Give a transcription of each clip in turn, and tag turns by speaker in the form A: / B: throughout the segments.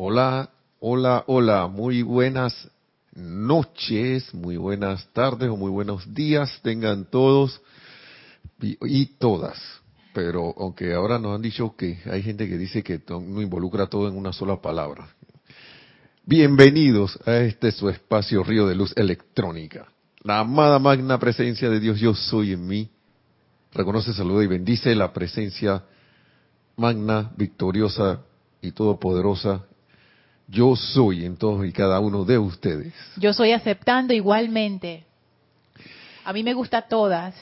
A: Hola, hola, hola, muy buenas noches, muy buenas tardes o muy buenos días tengan todos y, todas. Pero aunque ahora nos han dicho que hay gente que dice que no involucra todo en una sola palabra. Bienvenidos a este su espacio Río de Luz Electrónica. La amada magna presencia de Dios, yo soy en mí. Reconoce, saluda y bendice la presencia magna, victoriosa y todopoderosa yo soy en todos y cada uno de ustedes.
B: Yo soy aceptando igualmente. A mí me gusta todas.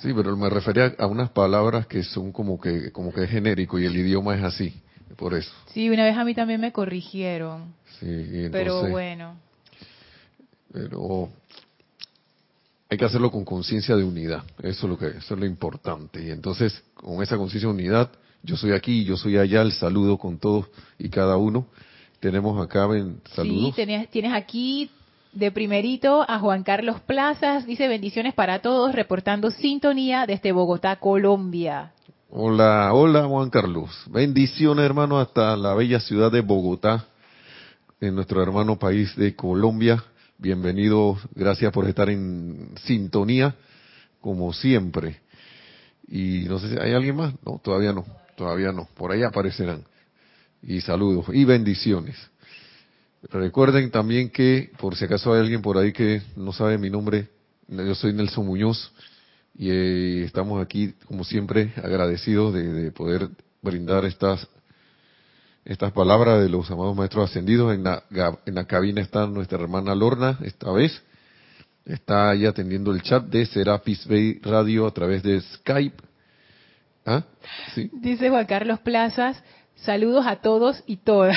A: Sí, pero me refería a unas palabras que son como que como que es genérico y el idioma es así, por eso.
B: Sí, una vez a mí también me corrigieron.
A: Sí, entonces,
B: pero bueno.
A: Pero hay que hacerlo con conciencia de unidad, eso es lo que eso es lo importante. Y entonces, con esa conciencia de unidad, yo soy aquí, yo soy allá, el saludo con todos y cada uno. Tenemos acá, ven, saludos.
B: Sí, tienes, tienes aquí de primerito a Juan Carlos Plazas, dice bendiciones para todos, reportando sintonía desde Bogotá, Colombia.
A: Hola, hola Juan Carlos. Bendiciones hermano hasta la bella ciudad de Bogotá, en nuestro hermano país de Colombia. Bienvenido, gracias por estar en sintonía, como siempre. Y no sé si hay alguien más, no, todavía no. Todavía no, por ahí aparecerán. Y saludos y bendiciones. Recuerden también que, por si acaso hay alguien por ahí que no sabe mi nombre, yo soy Nelson Muñoz y eh, estamos aquí, como siempre, agradecidos de, de, poder brindar estas estas palabras de los amados maestros ascendidos. En la, en la cabina está nuestra hermana Lorna, esta vez. Está ahí atendiendo el chat de Serapis Bay Radio a través de Skype ¿Ah? ¿Sí?
B: Dice Juan Carlos Plazas, saludos a todos y todas.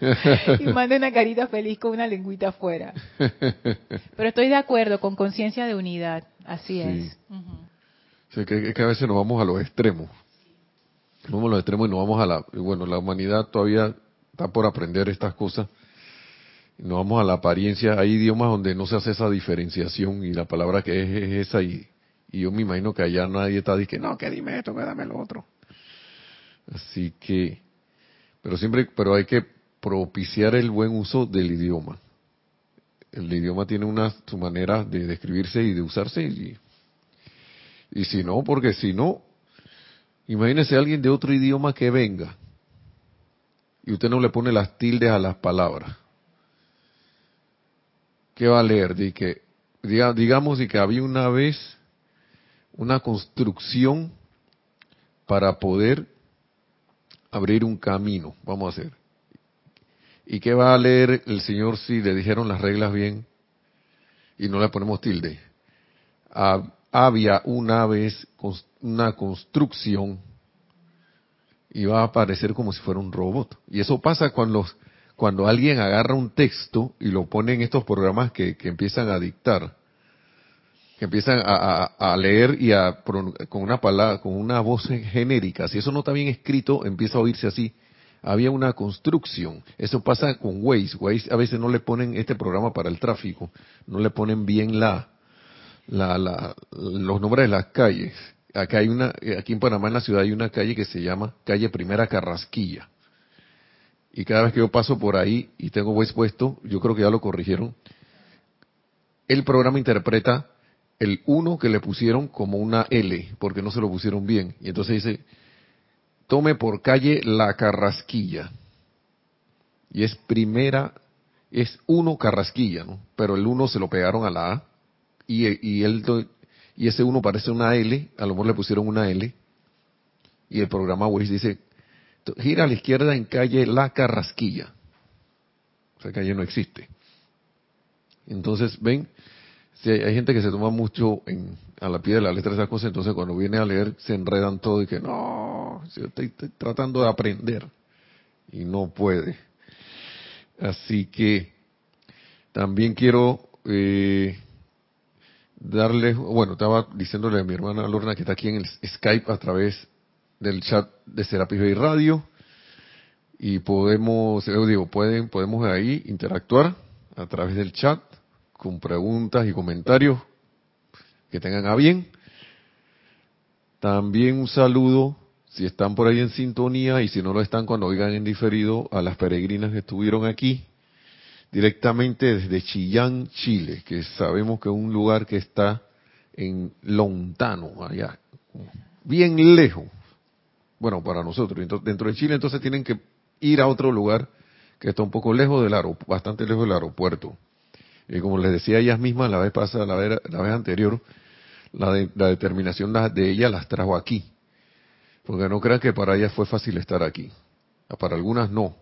B: y manda una carita feliz con una lengüita afuera. Pero estoy de acuerdo, con conciencia de unidad, así es. Uh
A: -huh. que, que, a veces nos vamos a los extremos. Nos vamos a los extremos y nos vamos a la... Bueno, la humanidad todavía está por aprender estas cosas. Nos vamos a la apariencia. Hay idiomas donde no se hace esa diferenciación y la palabra que es, es esa y y yo me imagino que allá nadie está diciendo, no, que dime esto, que dame lo otro. Así que, pero siempre, pero hay que propiciar el buen uso del idioma. El idioma tiene una su manera de describirse y de usarse y, y si no, porque si no, imagínese alguien de otro idioma que venga y usted no le pone las tildes a las palabras. ¿Qué va a leer? De que, digamos, y que había una vez una construcción para poder abrir un camino, vamos a hacer. ¿Y qué va a leer el Señor si le dijeron las reglas bien y no le ponemos tilde? había una vez una construcción y va a aparecer como si fuera un robot. Y eso pasa cuando, cuando alguien agarra un texto y lo pone en estos programas que, que empiezan a dictar empiezan a, leer y a con una palabra, con una voz genérica. Si eso no está bien escrito, empieza a oírse así. Había una construcción. Eso pasa con Waze. Waze a veces no le ponen este programa para el tráfico, no le ponen bien la, la, la los nombres de las calles. Acá hay una, aquí en Panamá en la ciudad hay una calle que se llama calle Primera Carrasquilla. Y cada vez que yo paso por ahí y tengo Waze puesto, yo creo que ya lo corrigieron. El programa interpreta el 1 que le pusieron como una L, porque no se lo pusieron bien. Y entonces dice, tome por calle La Carrasquilla. Y es primera, es 1 Carrasquilla, ¿no? Pero el 1 se lo pegaron a la A. Y, y, ese 1 parece una L, a lo mejor le pusieron una L. Y el programa Waze dice, gira a la izquierda en calle La Carrasquilla. O sea, calle no existe. Entonces, ven, Sí, hay gente que se toma mucho en, a la pie de la letra esas cosas, entonces cuando viene a leer se enredan todo y que no, yo estoy, tratando de aprender y no puede. Así que también quiero eh, darle, bueno, estaba diciéndole a mi hermana Lorna que está aquí en el Skype a través del chat de Serapis Bay Radio. Y podemos, digo, pueden, podemos ahí interactuar a través del chat con preguntas y comentarios que tengan a bien. También un saludo, si están por ahí en sintonía y si no lo están cuando oigan en diferido a las peregrinas que estuvieron aquí directamente desde Chillán, Chile, que sabemos que es un lugar que está en Lontano, allá, bien lejos. Bueno, para nosotros, dentro de Chile entonces tienen que ir a otro lugar que está un poco lejos del aeropuerto, bastante lejos del aeropuerto. Y como les decía ellas mismas la vez pasada, la vez, la vez anterior, la, la determinación de ella las trajo aquí. Porque no crean que para ellas fue fácil estar aquí. Para algunas no.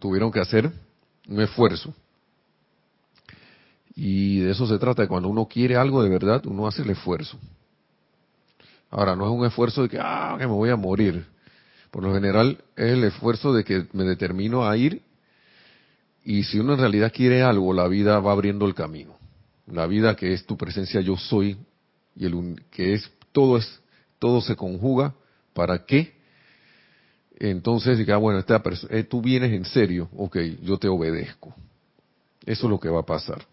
A: Tuvieron que hacer un esfuerzo. Y de eso se trata, cuando uno quiere algo de verdad, uno hace el esfuerzo. Ahora, no es un esfuerzo de que, ah, que me voy a morir. Por lo general es el esfuerzo de que me determino a ir y si uno en realidad quiere algo, la vida va abriendo el camino. La vida que es tu presencia yo soy y el que es todo es todo se conjuga para que entonces diga, bueno, esta eh, tú vienes en serio, ok, yo te obedezco. Eso es lo que va a pasar.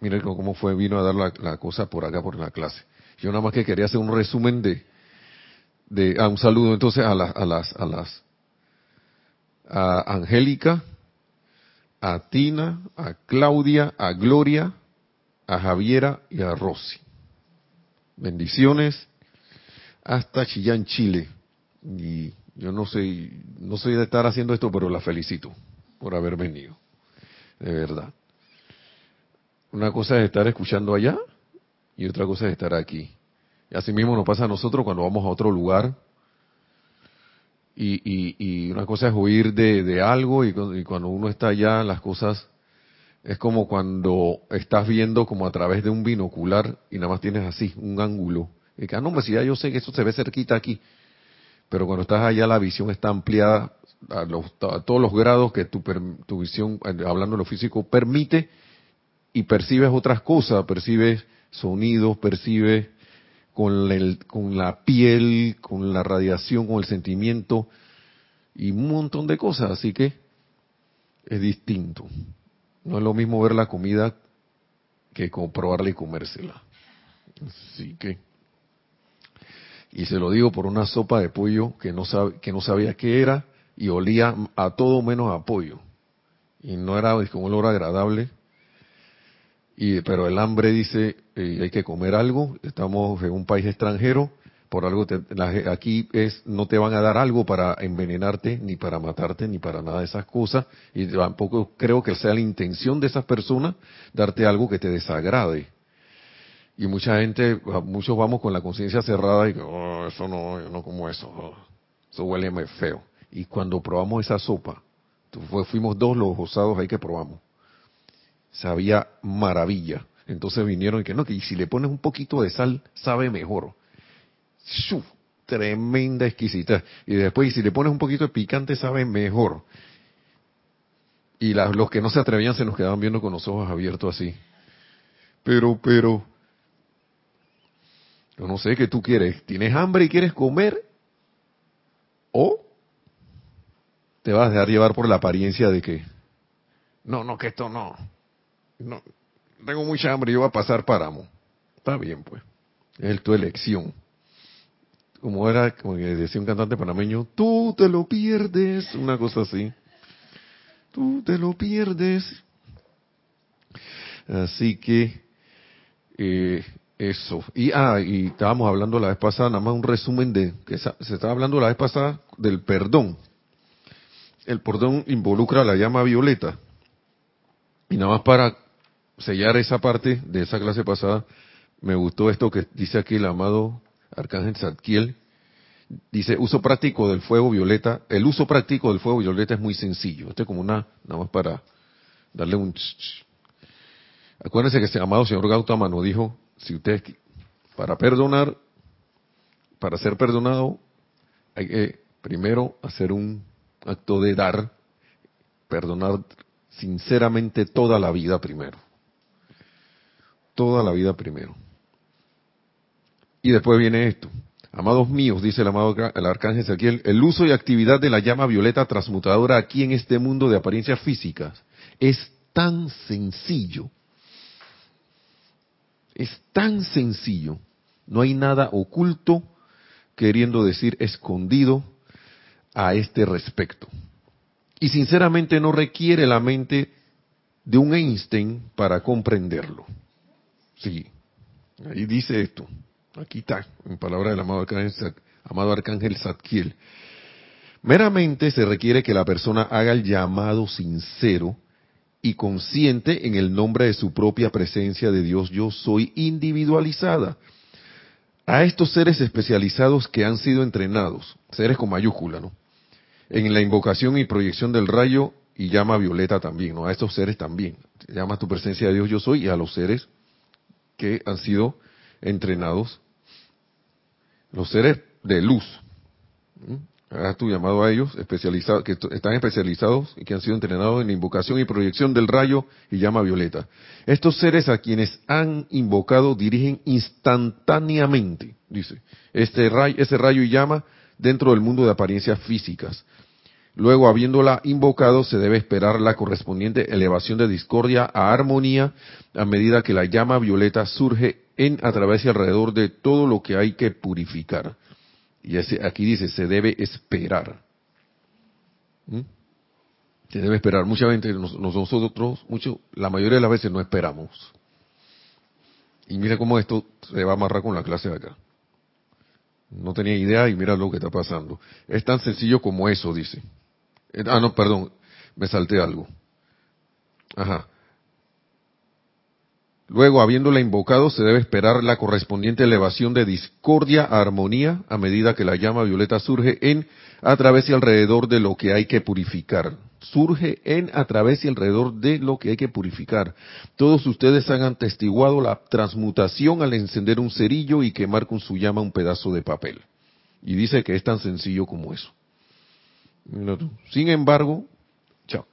A: Miren cómo fue, vino a dar la, cosa por acá, por la clase. Yo nada más que quería hacer un resumen de, de ah, un saludo entonces a, las, a las, a las, a Angélica, a Tina, a Claudia, a Gloria, a Javiera y a Rosy. Bendiciones hasta Chillán, Chile. Y yo no sé, no soy de estar haciendo esto, pero la felicito por haber venido. De verdad. Una cosa es estar escuchando allá y otra cosa es estar aquí. Y así mismo nos pasa a nosotros cuando vamos a otro lugar. Y, y, una cosa es oír de, algo y, y, cuando uno está allá las cosas es como cuando estás viendo como a través de un binocular y nada más tienes así un ángulo. Y que, ah, no, pues ya yo sé que eso se ve cerquita aquí pero cuando estás allá la visión está ampliada a, todos los grados que tu, tu visión, hablando de lo físico, permite y percibes otras cosas, percibes sonidos, percibes con, el, con la piel, con la radiación, con el sentimiento y un montón de cosas, así que es distinto. No es lo mismo ver la comida que comprobarla y comérsela. Así que y se lo digo por una sopa de pollo que no, que no sabía qué era y olía a todo menos a pollo. Y no era un olor agradable. Y, pero el hambre dice, eh, hay que comer algo, estamos en un país extranjero, por algo aquí es no te van a dar algo para envenenarte ni para matarte ni para nada de esas cosas y tampoco creo que sea la intención de esas personas darte algo que te desagrade y mucha gente, muchos vamos con la conciencia cerrada y oh, eso no, no como eso, oh, eso huele muy feo. Y cuando probamos esa sopa, fuimos dos los osados ahí que probamos, sabía maravilla. Entonces vinieron y que no, que si le pones un poquito de sal, sabe mejor. Tremenda exquisita. Y después, y si le pones un poquito de picante, sabe mejor. Y los que no se atrevían se nos quedaban viendo con los ojos abiertos así. Pero, pero, yo no sé qué tú quieres. ¿Tienes hambre y quieres comer? ¿O te vas a dejar llevar por la apariencia de que, no, no, que esto no. No tengo mucha hambre yo voy a pasar páramo. Está bien, pues. Es tu elección. Como era, como decía un cantante panameño, tú te lo pierdes. Una cosa así. Tú te lo pierdes. Así que, eh, eso. Y, ah, y estábamos hablando la vez pasada, nada más un resumen de, que se estaba hablando la vez pasada del perdón. El perdón involucra la llama violeta. Y nada más para sellar esa parte de esa clase pasada, me gustó esto que dice aquí el amado Arcángel Zadkiel. Dice, uso práctico del fuego violeta. El uso práctico del fuego violeta es muy sencillo. Esto es como una, nada más para darle un... Acuérdense que el amado señor Gautama nos dijo si usted, para perdonar, para ser perdonado, hay que primero hacer un acto de dar, perdonar sinceramente toda la vida primero. Toda la vida primero. Y después viene esto. Amados míos, dice el amado el arcángel Ezequiel, el uso y actividad de la llama violeta transmutadora aquí en este mundo de apariencias físicas es tan sencillo es tan sencillo. No hay nada oculto, queriendo decir escondido a este respecto. Y sinceramente no requiere la mente de un Einstein para comprenderlo. Sí, ahí dice esto. Aquí está, en palabra del amado arcángel, amado. Meramente se requiere que la persona haga el llamado sincero y consciente en el nombre de su propia presencia de Dios yo soy individualizada. A estos seres especializados que han sido entrenados, seres con mayúscula, ¿no? En la invocación y proyección del rayo y llama violeta también, ¿no? A estos seres también. Llama tu presencia de Dios yo soy y a los seres que han sido entrenados, los seres de luz. Hagas tu llamado a ellos, especializados, que están especializados y que han sido entrenados en invocación y proyección del rayo y llama violeta. Estos seres a quienes han invocado dirigen instantáneamente, dice, este rayo, ese rayo y llama dentro del mundo de apariencias físicas. Luego, habiéndola invocado, se debe esperar la correspondiente elevación de discordia a armonía a medida que la llama violeta surge en, a través y alrededor de todo lo que hay que purificar. Y aquí dice, se debe esperar. ¿Mm? Se debe esperar. Mucha gente, nosotros, mucho, la mayoría de las veces no esperamos. Y mira cómo esto se va a amarrar con la clase de acá. No tenía idea y mira lo que está pasando. Es tan sencillo como eso, dice. Eh, ah, no, perdón, me salté algo. Ajá. Luego, habiéndola invocado, se debe esperar la correspondiente elevación de discordia a armonía a medida que la llama violeta surge en, a través y alrededor de lo que hay que purificar. Surge en, a través y alrededor de lo que hay que purificar. Todos ustedes han atestiguado la transmutación al encender un cerillo y quemar con su llama un pedazo de papel. Y dice que es tan sencillo como eso. Sin embargo, chao.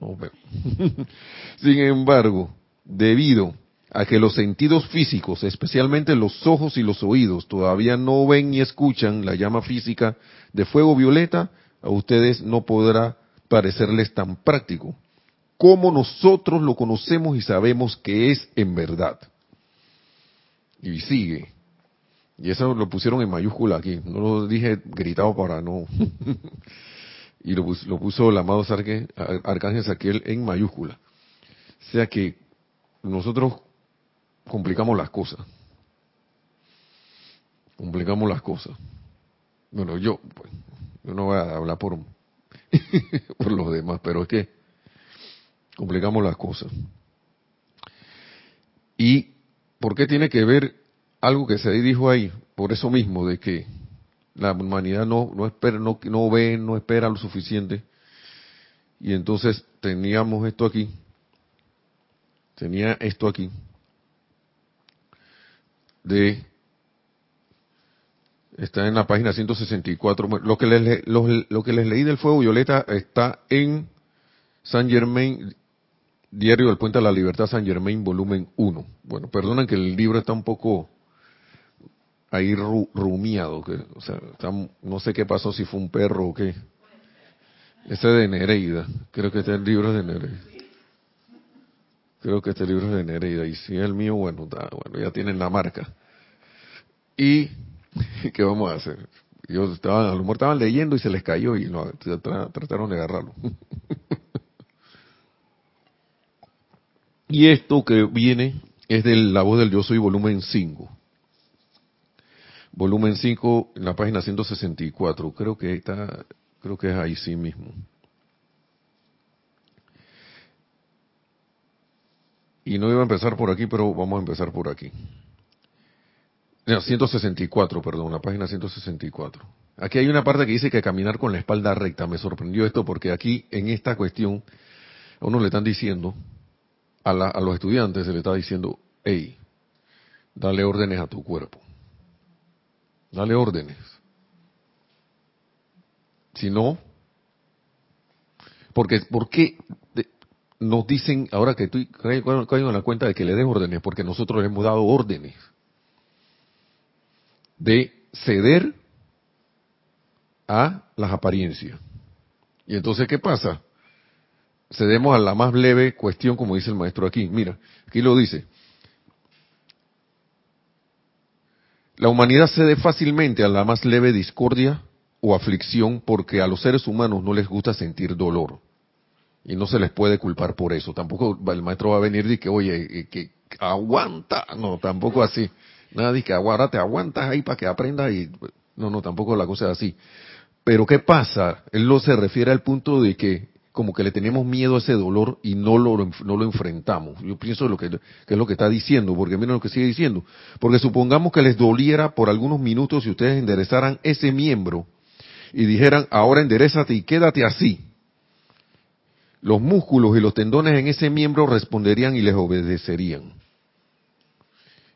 A: Sin embargo, debido a que los sentidos físicos, especialmente los ojos y los oídos, todavía no ven ni escuchan la llama física de fuego violeta, a ustedes no podrá parecerles tan práctico como nosotros lo conocemos y sabemos que es en verdad. Y sigue. Y eso lo pusieron en mayúscula aquí. No lo dije gritado para no. y lo, puso, el amado Arcángel Saquiel en mayúscula. O sea que nosotros complicamos las cosas. Complicamos las cosas. Bueno, yo, pues, yo no voy a hablar por, por los demás, pero es que complicamos las cosas. ¿Y por qué tiene que ver algo que se dijo ahí? Por eso mismo, de que la humanidad no, no espera, no, no ve, no espera lo suficiente. Y entonces teníamos esto aquí, tenía esto aquí, de está en la página 164 lo que les lo, lo, que les leí del fuego violeta está en San Germain Diario del Puente a la Libertad San Germain volumen 1 bueno perdonen que el libro está un poco ahí rumiado que o sea no sé qué pasó si fue un perro o qué ese de Nereida creo que este libro de Nereida Creo que este libro es de Nereida y si es el mío, bueno, ya tienen la marca. Y, ¿qué vamos a hacer? Ellos estaban, a lo mejor estaban leyendo y se les cayó y no, trataron de agarrarlo. y esto que viene es de la voz del Yo Soy, volumen 5. Volumen 5, en la página 164. Creo que está, creo que es ahí sí mismo. Y no iba a empezar por aquí, pero vamos a empezar por aquí. 164, perdón, la página 164. Aquí hay una parte que dice que caminar con la espalda recta. Me sorprendió esto porque aquí, en esta cuestión, a uno le están diciendo, a, a los estudiantes se le está diciendo, hey, dale órdenes a tu cuerpo. Dale órdenes. Si no, porque, ¿por qué? nos dicen, ahora que estoy caigo en la cuenta de que le des órdenes, porque nosotros le hemos dado órdenes de ceder a las apariencias. Y entonces, ¿qué pasa? Cedemos a la más leve cuestión, como dice el maestro aquí. Mira, aquí lo dice. La humanidad cede fácilmente a la más leve discordia o aflicción porque a los seres humanos no les gusta sentir dolor. Y no se les puede culpar por eso. Tampoco el maestro va a venir y que, oye, eh, que aguanta. No, tampoco así. Nada de que ahora te aguantas ahí para que aprendas y... No, no, tampoco la cosa es así. Pero ¿qué pasa? Él no se refiere al punto de que como que le tenemos miedo a ese dolor y no lo, no lo enfrentamos. Yo pienso lo que, que, es lo que está diciendo, porque miren lo que sigue diciendo. Porque supongamos que les doliera por algunos minutos si ustedes enderezaran ese miembro y dijeran, ahora enderezate y quédate así. Los músculos y los tendones en ese miembro responderían y les obedecerían.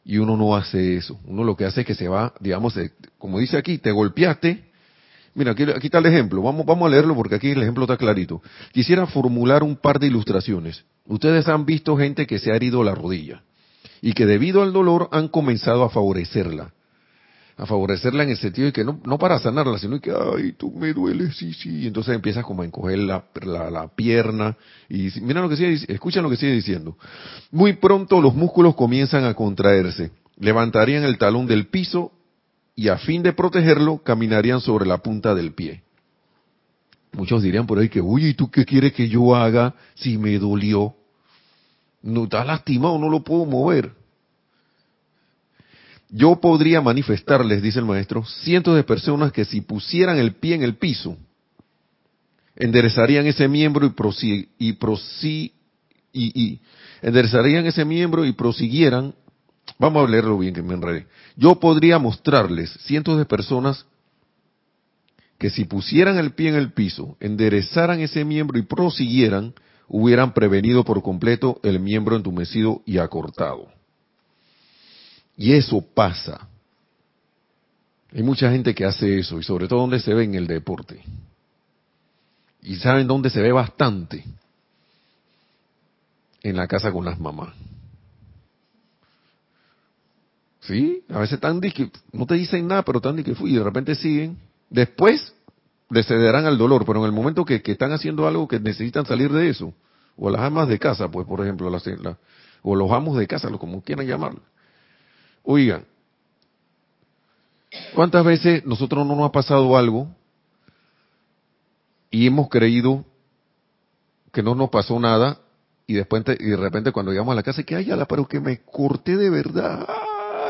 A: Y uno no hace eso. Uno lo que hace es que se va, digamos, como dice aquí, te golpeaste, Mira, aquí, está el ejemplo. Vamos, vamos a leerlo porque aquí el ejemplo está clarito. Quisiera formular un par de ilustraciones. Ustedes han visto gente que se ha herido la rodilla y que debido al dolor han comenzado a favorecerla. A favorecerla en el sentido de que no, no para sanarla, sino que, ay, tú me duele, sí, sí. Y entonces empiezas como a encoger la, la, pierna. Y mira lo que sigue, escuchan lo que sigue diciendo. Muy pronto los músculos comienzan a contraerse. Levantarían el talón del piso y a fin de protegerlo caminarían sobre la punta del pie. Muchos dirían por ahí que, uy, ¿y tú qué quieres que yo haga si me dolió? No está lastimado, no lo puedo mover. Yo podría manifestarles, dice el maestro, cientos de personas que si pusieran el pie en el piso, enderezarían ese miembro y, y, y enderezarían ese miembro y prosiguieran Vamos a leerlo bien que me enredé. Yo podría mostrarles cientos de personas que si pusieran el pie en el piso, enderezaran ese miembro y prosiguieran, hubieran prevenido por completo el miembro entumecido y acortado. Y eso pasa. Hay mucha gente que hace eso, y sobre todo donde se ve en el deporte. Y saben dónde se ve bastante. En la casa con las mamás. Sí, a veces están, no te dicen nada, pero están que fui y de repente siguen. Después le cederán al dolor, pero en el momento que, están haciendo algo que necesitan salir de eso, o las amas de casa, pues por ejemplo, las, o los amos de casa, como quieran llamarlo. Oigan, ¿cuántas veces nosotros no nos ha pasado algo y hemos creído que no nos pasó nada y después y de repente cuando llegamos a la casa que ay, la pero que me corté de verdad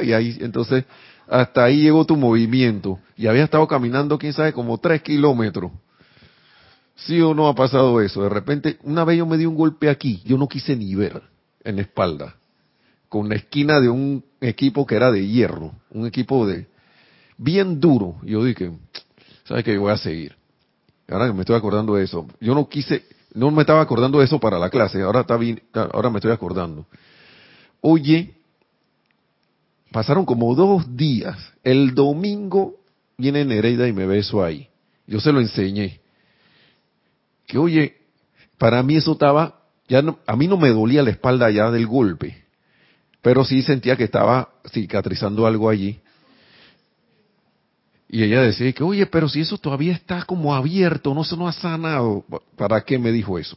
A: y ahí entonces hasta ahí llegó tu movimiento. Y había estado caminando quién sabe como tres kilómetros. Sí o no ha pasado eso. De repente una vez yo me di un golpe aquí yo no quise ni ver en la espalda. Con la esquina de un equipo que era de hierro un equipo de bien duro. Yo dije sabes que voy a seguir. Ahora que me estoy acordando de eso yo no quise no me estaba acordando de eso para la clase. Ahora está bien ahora me estoy acordando. Oye Pasaron como dos días. El domingo viene Nereida y me beso ahí. Yo se lo enseñé. Que oye, para mí eso estaba, ya no, a mí no me dolía la espalda ya del golpe, pero sí sentía que estaba cicatrizando algo allí. Y ella decía que, oye, pero si eso todavía está como abierto, no se no ha sanado, ¿para qué me dijo eso?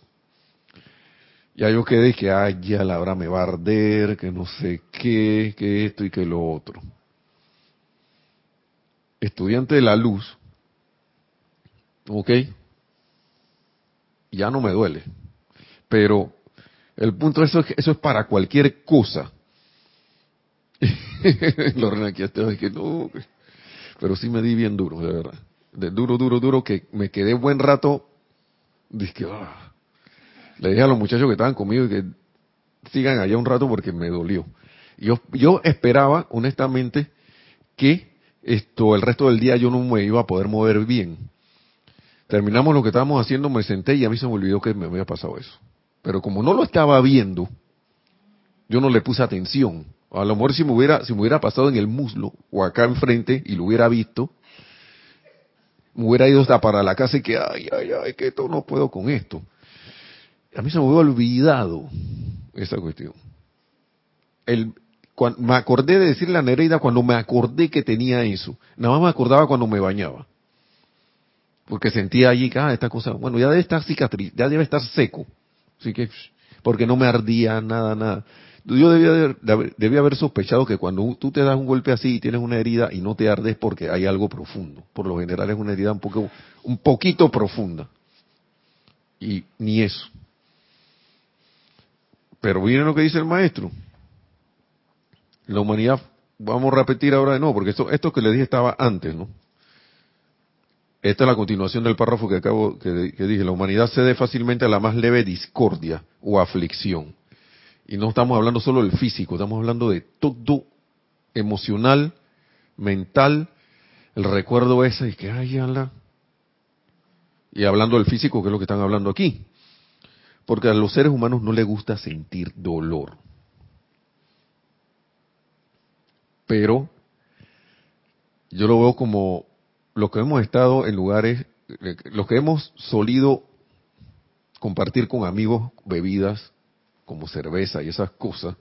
A: Ya yo quedé que, ay, ya la hora me va a arder, que no sé qué, que esto y que lo otro. Estudiante de la luz, ¿ok? Ya no me duele. Pero el punto de eso es que eso es para cualquier cosa. Lorena aquí está que no, pero sí me di bien duro, de verdad. De duro, duro, duro, que me quedé buen rato, dije, ah, le dije a los muchachos que estaban conmigo que sigan allá un rato porque me dolió. Yo, yo esperaba, honestamente, que esto el resto del día yo no me iba a poder mover bien. Terminamos lo que estábamos haciendo, me senté y a mí se me olvidó que me había pasado eso. Pero como no lo estaba viendo, yo no le puse atención. A lo mejor si me hubiera, si me hubiera pasado en el muslo o acá enfrente y lo hubiera visto, me hubiera ido hasta para la casa y que, ay, ay, ay, que esto no puedo con esto a mí se me había olvidado esa cuestión. El, me acordé de decirle a Nereida cuando me acordé que tenía eso. Nada más me acordaba cuando me bañaba. Porque sentía allí que, ah, esta cosa, bueno, ya debe estar cicatriz, ya debe estar seco. Así que, porque no me ardía nada, nada. yo debía haber, debía haber sospechado que cuando tú te das un golpe así y tienes una herida y no te ardes porque hay algo profundo. Por lo general es una herida un poco, un poquito profunda. Y ni eso. Pero miren lo que dice el maestro. La humanidad, vamos a repetir ahora de nuevo, porque esto, esto que le dije estaba antes, ¿no? Esta es la continuación del párrafo que acabo, que, dije. La humanidad cede fácilmente a la más leve discordia o aflicción y no estamos hablando solo del físico, estamos hablando de todo emocional, mental, el recuerdo ese y que, ay, ala. Y hablando del físico, que es lo que están hablando aquí. Porque a los seres humanos no les gusta sentir dolor. Pero yo lo veo como los que hemos estado en lugares, los que hemos solido compartir con amigos bebidas, como cerveza y esas cosas,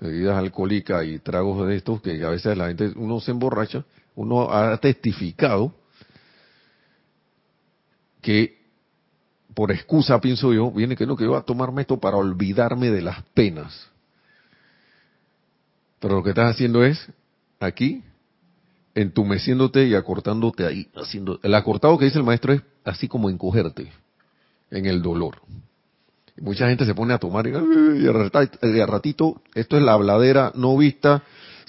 A: bebidas alcohólicas y tragos de estos, que a veces la gente, uno se emborracha, uno ha testificado que por excusa, pienso yo, viene que no, que yo voy a tomarme esto para olvidarme de las penas. Pero lo que estás haciendo es, aquí, entumeciéndote y acortándote ahí, haciendo, el acortado que dice el maestro es así como encogerte en el dolor. Mucha gente se pone a tomar y, y a ratito, esto es la habladera no vista.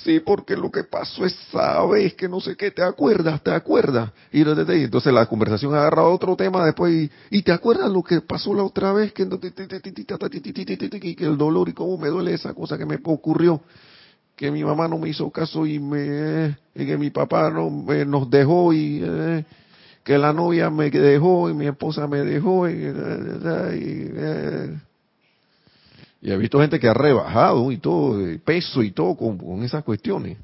A: Sí, porque lo que pasó es, sabes que no sé qué, te acuerdas, te acuerdas. Y entonces la conversación agarra otro tema después y, te acuerdas lo que pasó la otra vez, que, el dolor y cómo me duele esa cosa que me ocurrió que mi mamá no me hizo caso y me y que mi papá no nos dejó y que la novia me dejó y mi esposa me dejó y, he visto gente que ha rebajado y todo, de peso y todo con, esas cuestiones.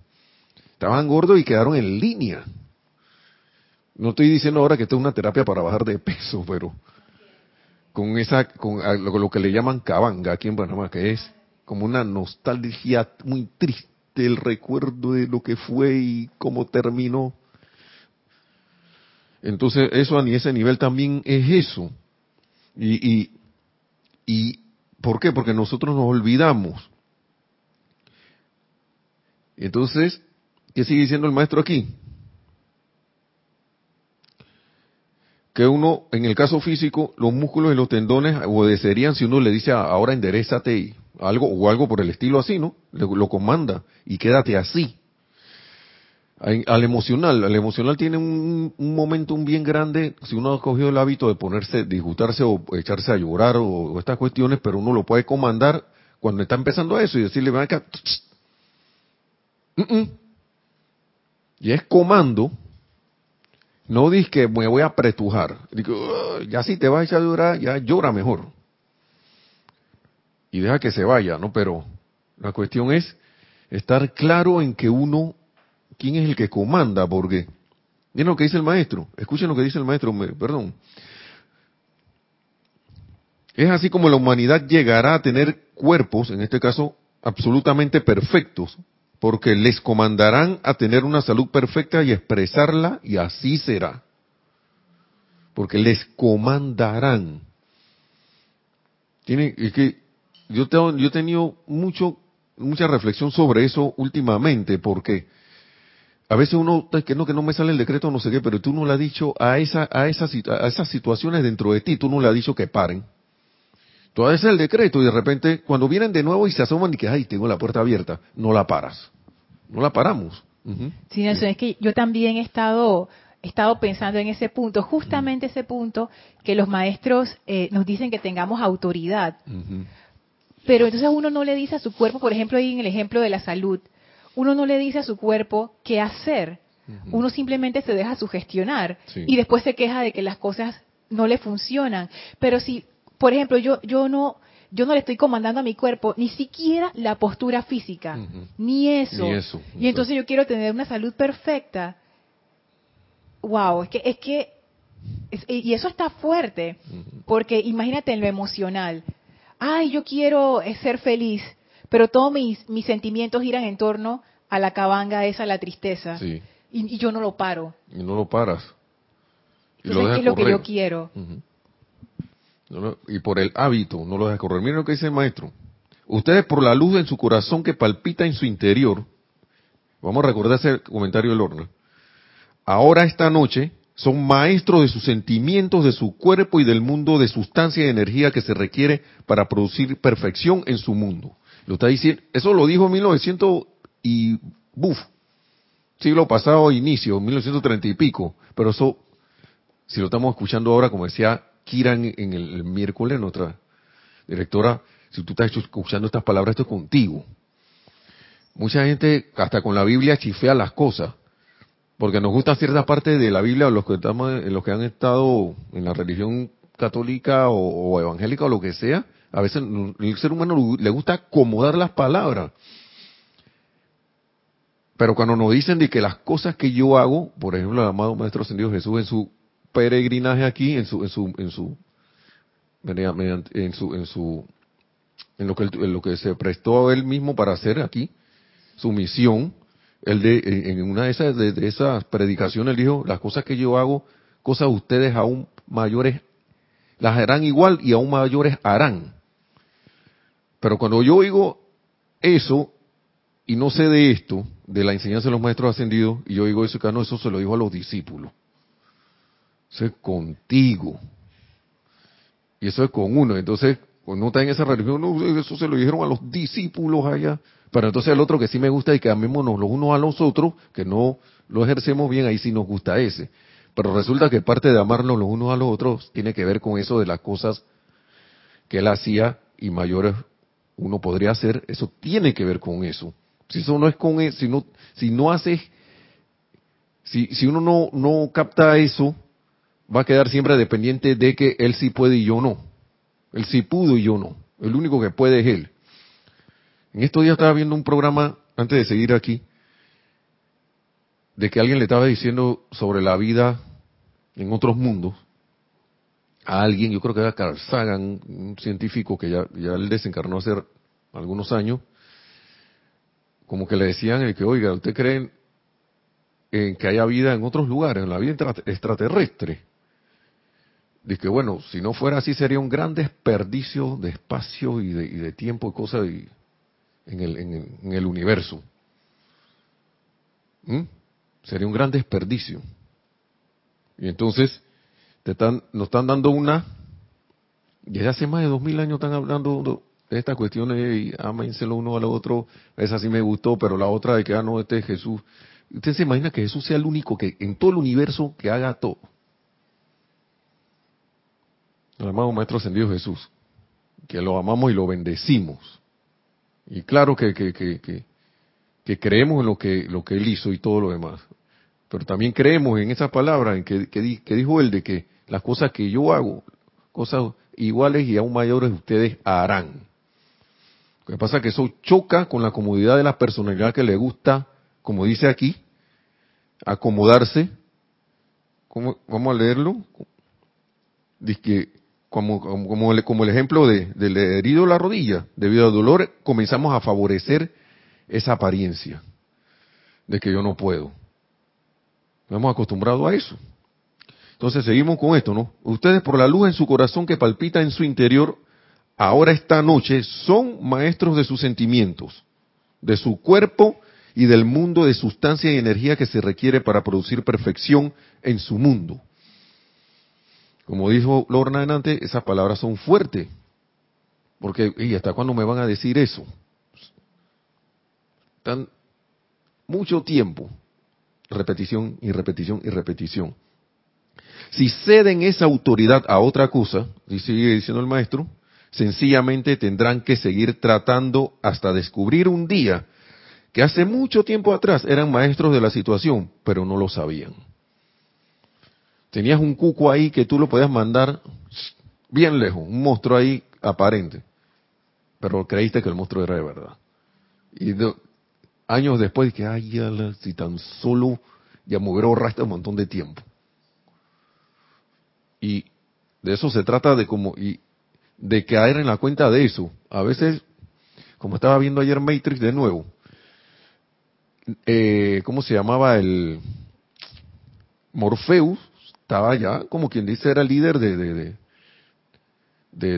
A: Estaban gordos y quedaron en línea. No estoy diciendo ahora que esto es una terapia para bajar de peso, pero con esa, con lo, que le llaman cabanga aquí en Panamá, que es como una nostalgia muy triste, el recuerdo de lo que fue y cómo terminó. Entonces, eso a ese nivel también es eso. Y, y, y, ¿por qué? Porque nosotros nos olvidamos. Entonces, ¿qué sigue diciendo el maestro aquí? Que uno, en el caso físico, los músculos y los tendones obedecerían si uno le dice ahora enderezate algo o algo por el estilo así, ¿no? lo comanda y quédate así al emocional, al emocional tiene un, un bien grande, si uno ha cogido el hábito de ponerse, disgustarse o echarse a llorar o, estas cuestiones, pero uno lo puede comandar cuando está empezando eso y decirle, ven acá, y es comando, no dices que me voy a pretujar, digo, ya si te vas a echar a llorar, ya llora mejor. Y deja que se vaya, ¿no? Pero la cuestión es estar claro en que uno quién es el que comanda, porque miren lo que dice el maestro, escuchen lo que dice el maestro, perdón. Es así como la humanidad llegará a tener cuerpos, en este caso, absolutamente perfectos, porque les comandarán a tener una salud perfecta y expresarla, y así será. Porque les comandarán. Tiene, es que yo, tengo, yo he tenido mucho, mucha reflexión sobre eso últimamente, porque a veces uno, que no, que no me sale el decreto, no sé qué, pero tú no le has dicho a, esa, a, esas, a esas situaciones dentro de ti, tú no le has dicho que paren. Tú haces el decreto y de repente, cuando vienen de nuevo y se asoman y que, ay, tengo la puerta abierta, no la paras. No la paramos.
B: Sí, Nelson, es que yo también he estado, he estado pensando en ese punto, justamente ese punto que los maestros eh, nos dicen que tengamos autoridad. Pero entonces uno no le dice a su cuerpo, por ejemplo, ahí en el ejemplo de la salud, uno no le dice a su cuerpo qué hacer. Uno simplemente se deja sugestionar y después se queja de que las cosas no le funcionan. Pero si, por ejemplo, yo, yo no, yo no le estoy comandando a mi cuerpo ni siquiera la postura física, ni, eso. Y entonces yo quiero tener una salud perfecta. Wow, es que, es que, y eso está fuerte, porque imagínate en lo emocional. Ay, yo quiero eh, ser feliz pero todos mis, mis sentimientos giran en torno a la cabanga esa, la tristeza. Y, yo no lo paro.
A: Y no lo paras.
B: Y lo ¿qué es lo que yo quiero?
A: y por el hábito no lo dejas correr. Miren lo que dice el maestro. Ustedes por la luz en su corazón que palpita en su interior, vamos a recordar ese comentario del horno, ahora esta noche son maestros de sus sentimientos, de su cuerpo y del mundo de sustancia y energía que se requiere para producir perfección en su mundo. Lo está diciendo, eso lo dijo en 1900 y buf, siglo pasado, inicio, 1930 y pico, pero eso, si lo estamos escuchando ahora, como decía Kiran en el, el miércoles, nuestra directora, si tú estás escuchando estas palabras, esto es contigo. Mucha gente, hasta con la Biblia, chifea las cosas porque nos gusta cierta parte de la Biblia, los que estamos, los que han estado en la religión católica o, evangélica o lo que sea, a veces el ser humano le gusta acomodar las palabras. Pero cuando nos dicen de que las cosas que yo hago, por ejemplo, el amado Maestro Ascendido Jesús en su peregrinaje aquí, en su, en su, en su, en su, en su, en lo que, en lo que se prestó a él mismo para hacer aquí, su misión, él de, en una de esas, de, esas predicaciones dijo, las cosas que yo hago, cosas ustedes aún mayores las harán igual y aún mayores harán. Pero cuando yo oigo eso y no sé de esto, de la enseñanza de los maestros ascendidos, y yo oigo eso, que no, eso se lo dijo a los discípulos. Eso es contigo. Y eso es con uno. Entonces, cuando está en esa religión, no, eso se lo dijeron a los discípulos allá. Pero entonces el otro que sí me gusta y que amémonos los unos a los otros, que no lo ejercemos bien, ahí sí nos gusta ese. Pero resulta que parte de amarnos los unos a los otros tiene que ver con eso de las cosas que él hacía y mayores uno podría hacer, eso tiene que ver con eso. Si eso no es con eso, si no, si no haces, si, si uno no, no capta eso, va a quedar siempre dependiente de que él sí puede y yo no. Él sí pudo y yo no. El único que puede es él. En estos días estaba viendo un programa, antes de seguir aquí, de que alguien le estaba diciendo sobre la vida en otros mundos a alguien, yo creo que era Carl Sagan, un científico que ya, ya él desencarnó hace algunos años, como que le decían que, oiga, ¿usted cree en que haya vida en otros lugares, en la vida extraterrestre? Dice que, bueno, si no fuera así sería un gran desperdicio de espacio y de, y de tiempo y cosas, y en el, en el, universo. ¿Mm? Sería un gran desperdicio. Y entonces te están, nos están dando una, desde hace más de dos mil años están hablando de estas cuestiones y ámense lo uno al otro, esa sí me gustó, pero la otra de que, ah, no, este es Jesús. Usted se imagina que Jesús sea el único que en todo el universo que haga todo. El amado Maestro Ascendido Jesús, que lo amamos y lo bendecimos. Y claro que, que, que, que, creemos en lo que, lo que él hizo y todo lo demás. Pero también creemos en esa palabra en que, que, dijo él de que las cosas que yo hago, cosas iguales y aún mayores ustedes harán. Lo que pasa es que eso choca con la comodidad de la personalidad que le gusta, como dice aquí, acomodarse. ¿Cómo, vamos a leerlo. Dice que como, como, como, el ejemplo de, del herido la rodilla, debido al dolor, comenzamos a favorecer esa apariencia de que yo no puedo. Nos hemos acostumbrado a eso. Entonces seguimos con esto, ¿no? Ustedes por la luz en su corazón que palpita en su interior, ahora esta noche son maestros de sus sentimientos, de su cuerpo y del mundo de sustancia y energía que se requiere para producir perfección en su mundo. Como dijo Lorna antes, esas palabras son fuertes. Porque, ¿y hasta cuándo me van a decir eso? Tan mucho tiempo. Repetición y repetición y repetición. Si ceden esa autoridad a otra cosa, y sigue diciendo el maestro, sencillamente tendrán que seguir tratando hasta descubrir un día que hace mucho tiempo atrás eran maestros de la situación, pero no lo sabían. Tenías un cuco ahí que tú lo podías mandar bien lejos, un monstruo ahí aparente, pero creíste que el monstruo era de verdad. Y años después, que ay, si tan solo ya me hubiera ahorrado un montón de tiempo. Y de eso se trata de como, y de caer en la cuenta de eso. A veces, como estaba viendo ayer Matrix de nuevo, eh, ¿cómo se llamaba el Morpheus? estaba ya, como quien dice, era líder de, de,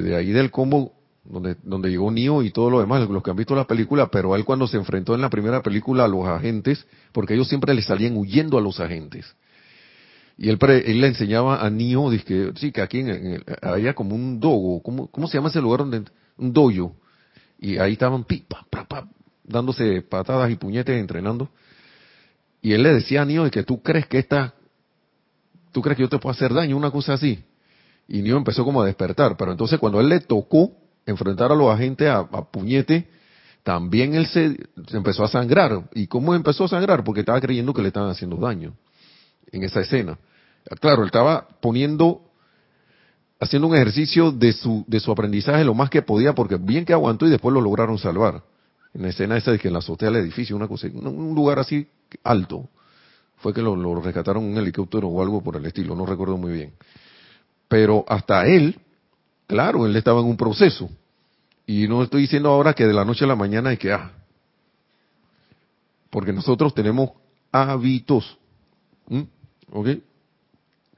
A: de, ahí del combo donde, donde llegó Neo y todo lo demás, los que han visto la película, pero él cuando se enfrentó en la primera película a los agentes, porque ellos siempre le salían huyendo a los agentes. Y él, él le enseñaba a Neo, dice sí, que aquí en, había como un dogo, ¿cómo, ¿cómo se llama ese lugar donde, un dojo? Y ahí estaban pipa, dándose patadas y puñetes entrenando. Y él le decía a Neo que tú crees que esta, tú crees que yo te puedo hacer daño, una cosa así. Y Neo empezó como a despertar, pero entonces cuando él le tocó enfrentar a los agentes a, puñete, también él se, empezó a sangrar. ¿Y cómo empezó a sangrar? Porque estaba creyendo que le estaban haciendo daño en esa escena. Claro, él estaba poniendo, haciendo un ejercicio de su, de su aprendizaje lo más que podía, porque bien que aguantó y después lo lograron salvar. En la escena esa de que en la azotea del edificio, una cosa, un lugar así alto, fue que lo, rescataron un helicóptero o algo por el estilo, no recuerdo muy bien. Pero hasta él, claro, él estaba en un proceso. Y no estoy diciendo ahora que de la noche a la mañana hay que, ah, porque nosotros tenemos hábitos. ¿Ok?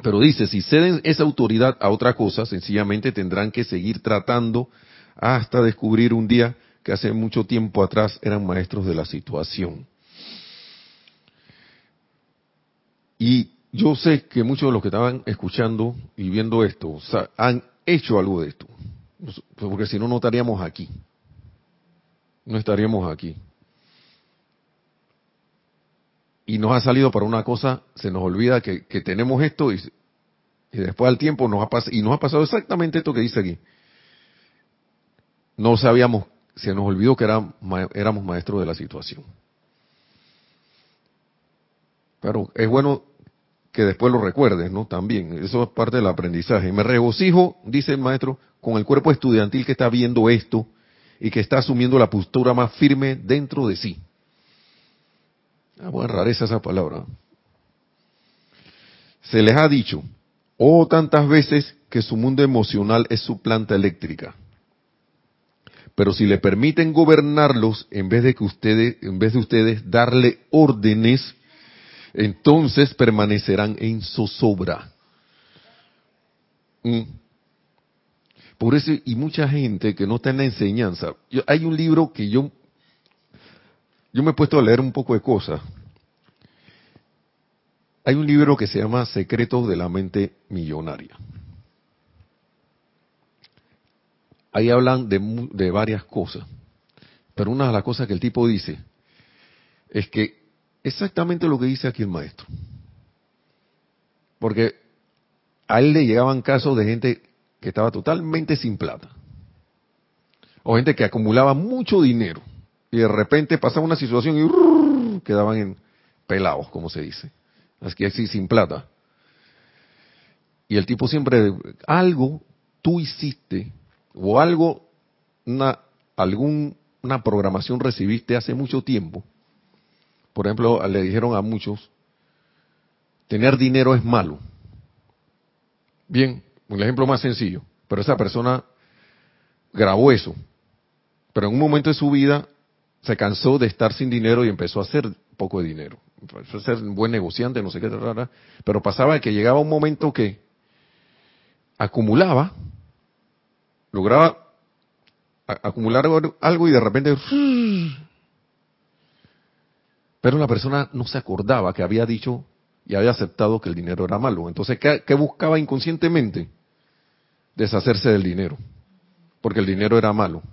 A: Pero dice, si ceden esa autoridad a otra cosa, sencillamente tendrán que seguir tratando hasta descubrir un día que hace mucho tiempo atrás eran maestros de la situación. Y yo sé que muchos de los que estaban escuchando y viendo esto han hecho algo de esto. Porque si no, no estaríamos aquí. No estaríamos aquí. Y nos ha salido para una cosa, se nos olvida que, tenemos esto y, después al tiempo nos ha pasado, y nos ha pasado exactamente esto que dice aquí. No sabíamos, se nos olvidó que éramos maestros de la situación. Pero es bueno que después lo recuerdes, ¿no? También, eso es parte del aprendizaje. Me regocijo, dice el maestro, con el cuerpo estudiantil que está viendo esto y que está asumiendo la postura más firme dentro de sí. Ah, buena rareza esa palabra. Se les ha dicho, oh tantas veces, que su mundo emocional es su planta eléctrica. Pero si le permiten gobernarlos, en vez de que ustedes, en vez de ustedes darle órdenes, entonces permanecerán en zozobra. Mm. Por eso, y mucha gente que no está en la enseñanza. hay un libro que yo, yo me he puesto a leer un poco de cosas. Hay un libro que se llama Secretos de la Mente Millonaria. Ahí hablan de, de varias cosas. Pero una de las cosas que el tipo dice es que exactamente lo que dice aquí el maestro. Porque a él le llegaban casos de gente que estaba totalmente sin plata. O gente que acumulaba mucho dinero. Y de repente pasaba una situación y quedaban en pelados, como se dice. Así que así sin plata. Y el tipo siempre, algo tú hiciste, o algo, una, algún, una programación recibiste hace mucho tiempo, por ejemplo, le dijeron a muchos, tener dinero es malo. Bien, un ejemplo más sencillo, pero esa persona grabó eso, pero en un momento de su vida se cansó de estar sin dinero y empezó a hacer poco de dinero. Empezó a ser un buen negociante, no sé qué, rara, pero pasaba que llegaba un momento que acumulaba, lograba acumular algo y de repente pero la persona no se acordaba que había dicho y había aceptado que el dinero era malo. Entonces, ¿qué, buscaba inconscientemente? Deshacerse del dinero, porque el dinero era malo.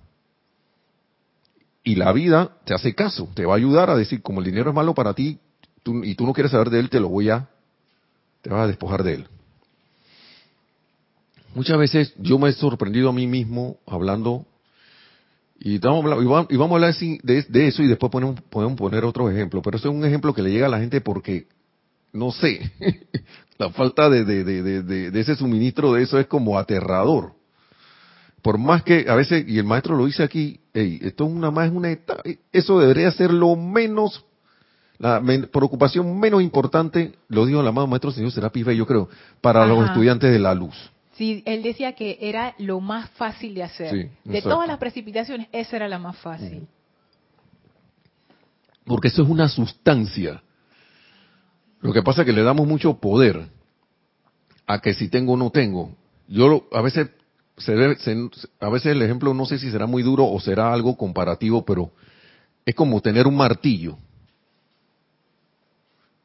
A: Y la vida te hace caso, te va a ayudar a decir, como el dinero es malo para ti y tú no quieres saber de él, te lo voy a, te vas a despojar de él. Muchas veces yo me he sorprendido a mí mismo hablando y vamos, a hablar de, eso y después podemos, poner otro ejemplo. Pero es un ejemplo que le llega a la gente porque, no sé, la falta de, ese suministro de eso es como aterrador. Por más que a veces, y el maestro lo dice aquí, esto es una más una etapa, eso debería ser lo menos, la preocupación menos importante, lo dijo el amado maestro señor Serapis yo creo, para los estudiantes de la luz.
B: Sí, él decía que era lo más fácil de hacer. de todas las precipitaciones, esa era la más fácil.
A: Porque eso es una sustancia. Lo que pasa es que le damos mucho poder a que si tengo o no tengo. Yo a veces se debe, se- a veces el ejemplo no sé si será muy duro o será algo comparativo, pero es como tener un martillo.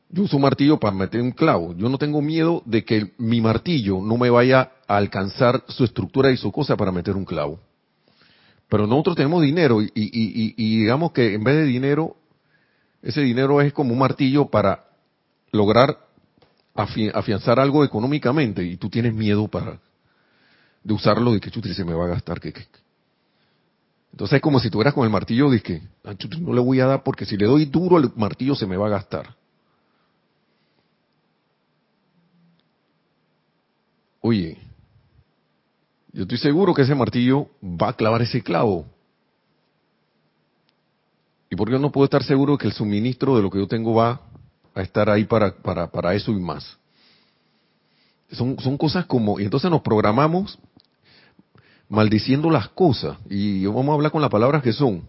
A: Yo uso un martillo para meter un clavo. Yo no tengo miedo de que mi martillo no me vaya a alcanzar su estructura y su cosa para meter un clavo. Pero nosotros tenemos dinero y, y- y- y digamos que en vez de dinero, ese dinero es como un martillo para lograr afi- afianzar algo económicamente y tú tienes miedo para de usarlo de que chutri se me va a gastar que, que- entonces es como si tuvieras con el martillo de que "Ah, chutri, no le voy a dar porque si le doy duro el martillo se me va a gastar oye yo estoy seguro que ese martillo va a clavar ese clavo. Y por qué no puedo estar seguro que el suministro de lo que yo tengo va a estar ahí para, para, para eso y más. Son, son cosas como, y entonces nos programamos maldiciendo las cosas, y vamos a hablar con las palabras que son.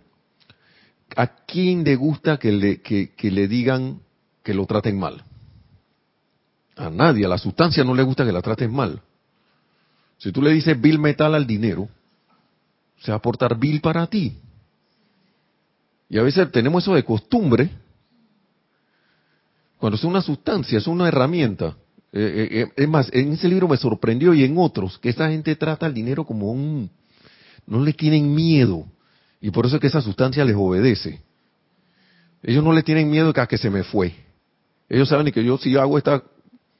A: ¿A quién le gusta que le, que, le digan que lo traten mal? A nadie, a la sustancia no le gusta que la traten mal. Si tú le dices bill metal al dinero, se va a portar bill para ti. Y a veces tenemos eso de costumbre, cuando es una sustancia, es una herramienta. Eh, eh, es más, en ese libro me sorprendió y en otros, que esa gente trata al dinero como un... No le tienen miedo. Y por eso es que esa sustancia les obedece. Ellos no le tienen miedo a que se me fue. Ellos saben que yo si hago esta...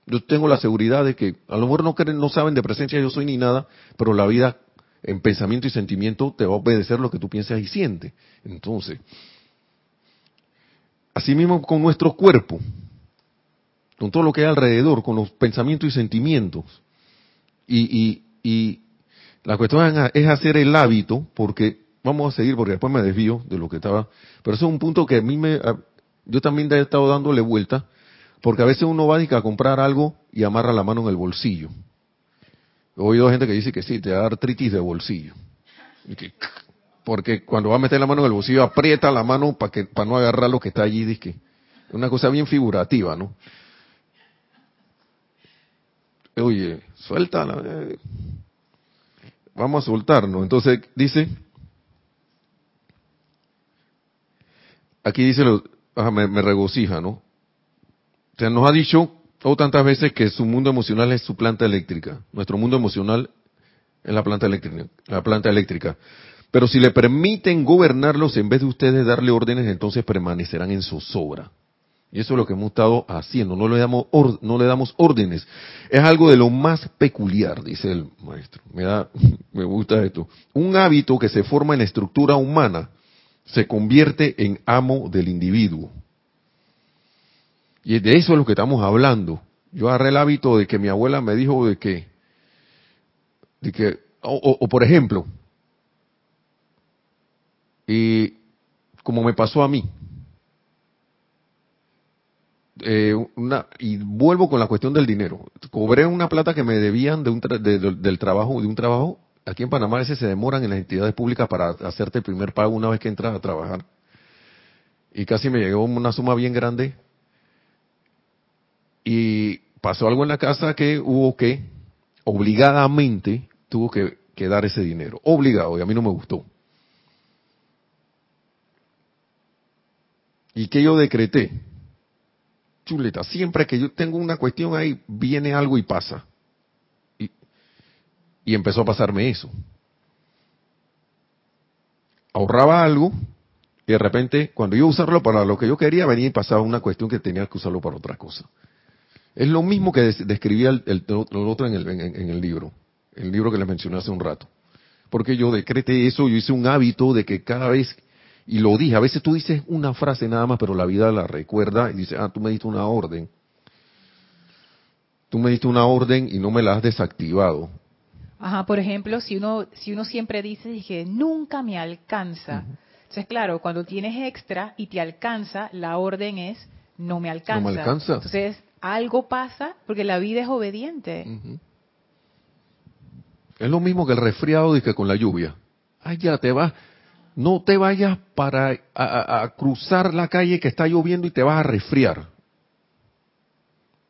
A: Yo tengo la seguridad de que a lo mejor no, creen, no saben de presencia yo soy ni nada, pero la vida en pensamiento y sentimiento te va a obedecer lo que tú piensas y sientes. Entonces, así mismo con nuestro cuerpo, con todo lo que hay alrededor, con los pensamientos y sentimientos. Y, y, y la cuestión es- hacer el hábito, porque vamos a seguir, porque después me desvío de lo que estaba, pero eso es un punto que a mí me, yo también he estado dándole vuelta, porque a veces uno va a comprar algo y amarra la mano en el bolsillo. He oído gente que dice que sí, te da artritis de bolsillo. Porque cuando va a meter la mano en el bolsillo aprieta la mano para que para no agarrar lo que está allí, dice una cosa bien figurativa, ¿no? Oye, suéltala. eh. Vamos a soltarnos. Entonces dice, aquí dice, lo, me, regocija, ¿no? O sea, nos ha dicho oh, tantas veces que su mundo emocional es su planta eléctrica. Nuestro mundo emocional es la planta eléctrica. La planta eléctrica. Pero si le permiten gobernarlos en vez de ustedes darle órdenes, entonces permanecerán en zozobra. Y eso es lo que hemos estado haciendo, no le damos, no le damos órdenes. Es algo de lo más peculiar, dice el maestro. Me, da, me gusta esto. Un hábito que se forma en la estructura humana se convierte en amo del individuo. Y de eso es lo que estamos hablando. Yo agarré el hábito de que mi abuela me dijo de que, de que o, o- o por ejemplo, y como me pasó a mí, eh, una, y vuelvo con la cuestión del dinero. Cobré una plata que me debían de un tra- de- de- del trabajo, de un trabajo. Aquí en Panamá a veces se demoran en las entidades públicas para hacerte el primer pago una vez que entras a trabajar. Y casi me llegó una suma bien grande. Y pasó algo en la casa que hubo que, obligadamente, tuvo que, que dar ese dinero. Obligado, y a mí no me gustó. ¿Y que yo decreté? Chuleta, siempre que yo tengo una cuestión ahí, viene algo y pasa. Y, y empezó a pasarme eso. Ahorraba algo y de repente, cuando a usarlo para lo que yo quería, venía y pasaba una cuestión que tenía que usarlo para otra cosa. Es lo mismo que des- describía el otro en el, en- en el libro, el libro que les mencioné hace un rato. Porque yo decreté eso, yo hice un hábito de que cada vez y lo dije, a veces tú dices una frase nada más, pero la vida la recuerda y dice, ah, tú me diste una orden. Tú me diste una orden y no me la has desactivado.
B: Ajá, por ejemplo, si uno, si uno siempre dice que nunca me alcanza, entonces claro, cuando tienes extra y te alcanza, la orden es no me alcanza.
A: No me alcanza.
B: Entonces algo pasa porque la vida es obediente.
A: Es lo mismo que el resfriado que con la lluvia. Ay, ya te vas. No te vayas para a, cruzar la calle que está lloviendo y te vas a resfriar.